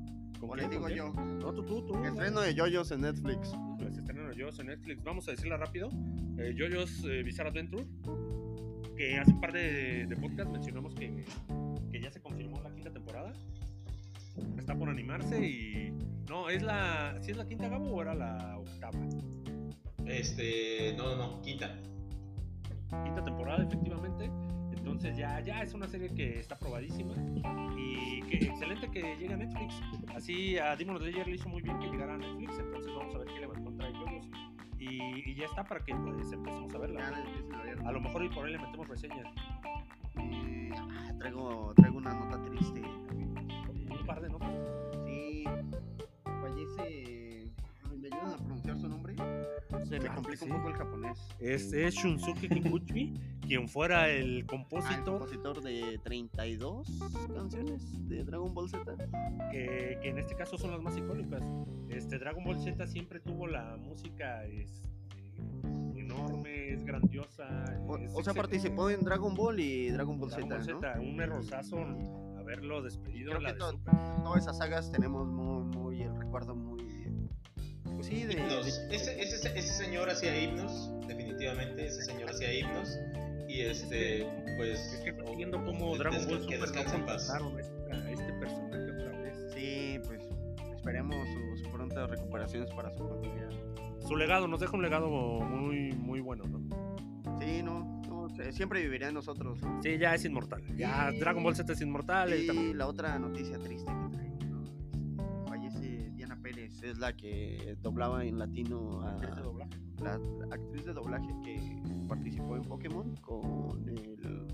¿Con ¿O quién, les digo yo? No, tú, tú, tú. Estreno de Yoyos en Netflix. Pues estrenan los Yoyos en Netflix. Vamos a decirla rápido. Eh, Yoyos eh, Bizarre Adventure. Que hace un par de, de podcast mencionamos que, que ya se confirmó la quinta temporada. Está por animarse y. No, es la. ¿Sí es la quinta, Gabo, o era la octava? Este, no, no, no, quinta. Quinta temporada, efectivamente. Entonces ya, ya es una serie que está probadísima. Y que excelente que llegue a Netflix. Así a Demon Slayer le hizo muy bien que llegara a Netflix. Entonces vamos a ver qué le va a encontrar a Yoyos. Y, y ya está para que pues, empecemos a verla. A lo mejor y por ahí le metemos reseña. Eh, ah, traigo, traigo una nota triste. Un par de notas. Sí, fallece. ¿Me ayudan a pronunciar su nombre? Se me complica que un sí. poco el japonés. Es, es Shunsuke Kikuchi, quien fuera el Ah, el compositor compositor de 32 canciones de Dragon Ball Z. que, que en este caso son las más icónicas. Este Dragon Ball Z siempre tuvo la música este, enorme, es grandiosa. O, es o sea, participó en Dragon Ball y Dragon Ball Dragon Z, Ball ¿no? Z, un errorzazo haberlo despedido. Creo la que de Super. todas esas sagas tenemos muy, muy el recuerdo muy. Sí, de. Himnos. de- Ese, ese, ese señor hacía himnos, definitivamente, ese señor hacía himnos. Y este, pues. Es que no entiendo cómo Dragon Ball que Super en paz. contrataron a este- personaje otra vez. Sí, pues esperemos sus prontas recuperaciones para su familia. Su legado nos deja un legado muy, muy bueno, ¿no? Sí, no, no, Siempre vivirá en nosotros. ¿no? Sí, ya es inmortal. Ya Y- Dragon Ball Z es inmortal. Y la otra noticia triste que es la que doblaba en latino a la actriz de doblaje que participó en Pokémon con el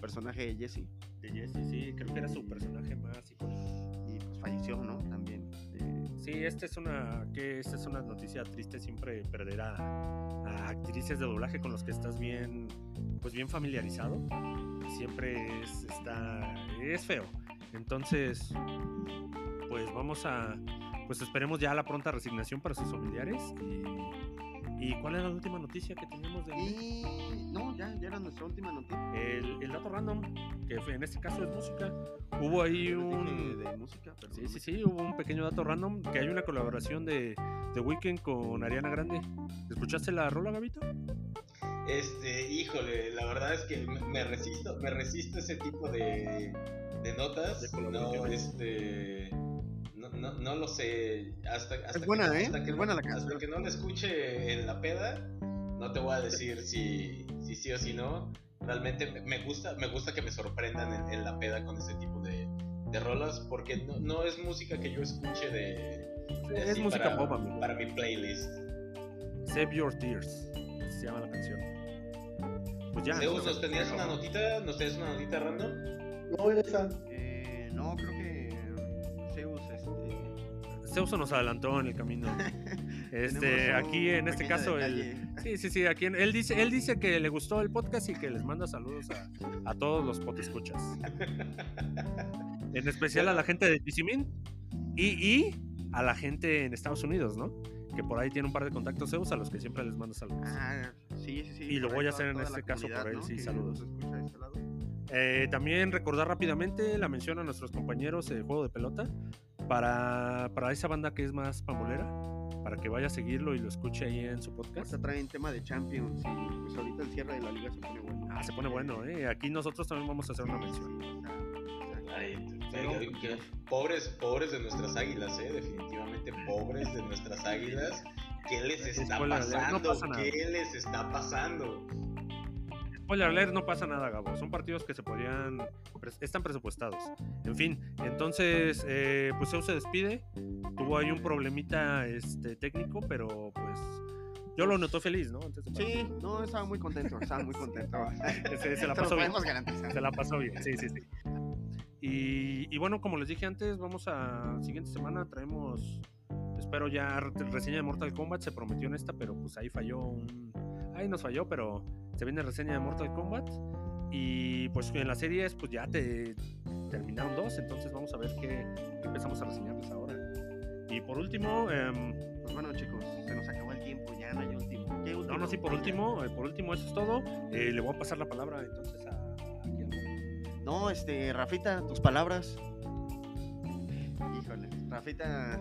personaje de Jessie. De Jessie, sí, creo que era su personaje más icónico. Y pues falleció, ¿no? También. eh, Sí, esta es una que esta es una noticia triste siempre perder a, a actrices de doblaje con los que estás bien pues bien familiarizado. Siempre es está es feo. Entonces, pues vamos a pues esperemos ya la pronta resignación para sus familiares y ¿Y cuál era la última noticia que teníamos de y no, ya, ya era nuestra última noticia. el, el dato random, que fue- en este caso es música? Hubo ahí un de música, pero Sí, sí, sí, hubo un pequeño dato random que hay una colaboración de The Weeknd con Ariana Grande. ¿Escuchaste la rola, Gabito? Este, híjole, la verdad es que me- resisto, me resisto a ese tipo de, de notas. De no, este. No, no, lo sé. Hasta, hasta Es buena, que, ¿eh? hasta que Es no- buena la Hasta que no la escuche en la peda, no te voy a decir si, si sí o si no. Realmente me- gusta, me gusta que me sorprendan en, en la peda con ese tipo de, de rolas, porque no, no es música que yo escuche de. de Es así música para, pop, amigo. para mi playlist. Save Your Tears. Se llama la canción. Pues ya. Zeus, ¿nos tenías una notita? ¿Nos tenías una notita random? No, era esa. Eh, no, creo Zeus nos adelantó en el camino. Este, aquí en este caso, detalle. sí, sí, sí, aquí en- él dice, él dice que le gustó el podcast y que les manda saludos a, a todos los potescuchas. En especial a la gente de Tisimin y, y a la gente en Estados Unidos, ¿no? Que por ahí tiene un par de contactos Zeus a los que siempre les manda saludos. Ah, sí, sí, sí. Y lo voy a hacer en este caso por él, ¿no? sí, saludos. este. Eh, también recordar rápidamente la mención a nuestros compañeros de Juego de Pelota para, para esa banda que es más pambolera, para que vaya a seguirlo y lo escuche ahí en su podcast. Ahorita traen tema de Champions y pues ahorita el cierre de la liga se pone bueno. Ah, se pone bueno, ¿eh? Aquí nosotros también vamos a hacer una mención. Ay, Pero- pobres, pobres de nuestras águilas, eh, definitivamente pobres de nuestras águilas. ¿Qué les está pasando? ¿Qué les está pasando? Spoiler alert, no pasa nada, Gabo. Son partidos que se podrían. están presupuestados. En fin, entonces, eh, pues Zeus se despide. Tuvo ahí un problemita este, técnico, pero pues. Yo lo noté feliz, ¿no? Antes Sí, no, estaba muy contento, estaba muy contento. Se, se la pasó bien. Se la pasó bien, sí, sí, sí. Y, y bueno, como les dije antes, vamos a. Siguiente semana traemos. Espero ya re- reseña de Mortal Kombat. Se prometió en esta, pero pues ahí falló un. Ahí nos falló, pero se viene reseña de Mortal Kombat. Y pues en las series, pues ya te terminaron dos. Entonces vamos a ver qué, qué empezamos a reseñarles ahora. Y por último, em, Pues bueno, chicos, se nos acabó el tiempo, ya no hay último. ¿Qué no, último? no, sí, por último, eh, por último, eso es todo. Eh, le voy a pasar la palabra entonces a. al- No, este, Rafita, tus palabras. Híjole, Rafita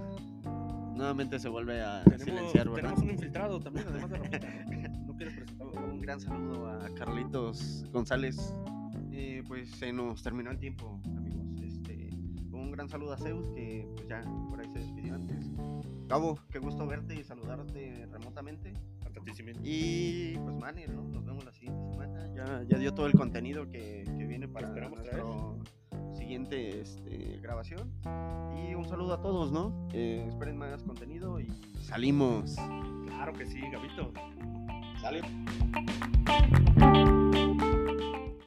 nuevamente se vuelve a Tenemos, silenciar, ¿verdad? tenemos un infiltrado también, además de Rafita. gran saludo a Carlitos González. Eh, pues se nos terminó el tiempo, amigos. Este, un gran saludo a Zeus, que pues ya por ahí se despidió antes. Gabo, qué gusto verte y saludarte remotamente. Y pues Manny, ¿no? Nos vemos la siguiente semana. Ya, ya dio todo el contenido que, que viene para esperamos nuestro siguiente este, grabación. Y un saludo a todos, ¿no? Eh, esperen más contenido y salimos. Claro que sí, Gabito. ¿Sale?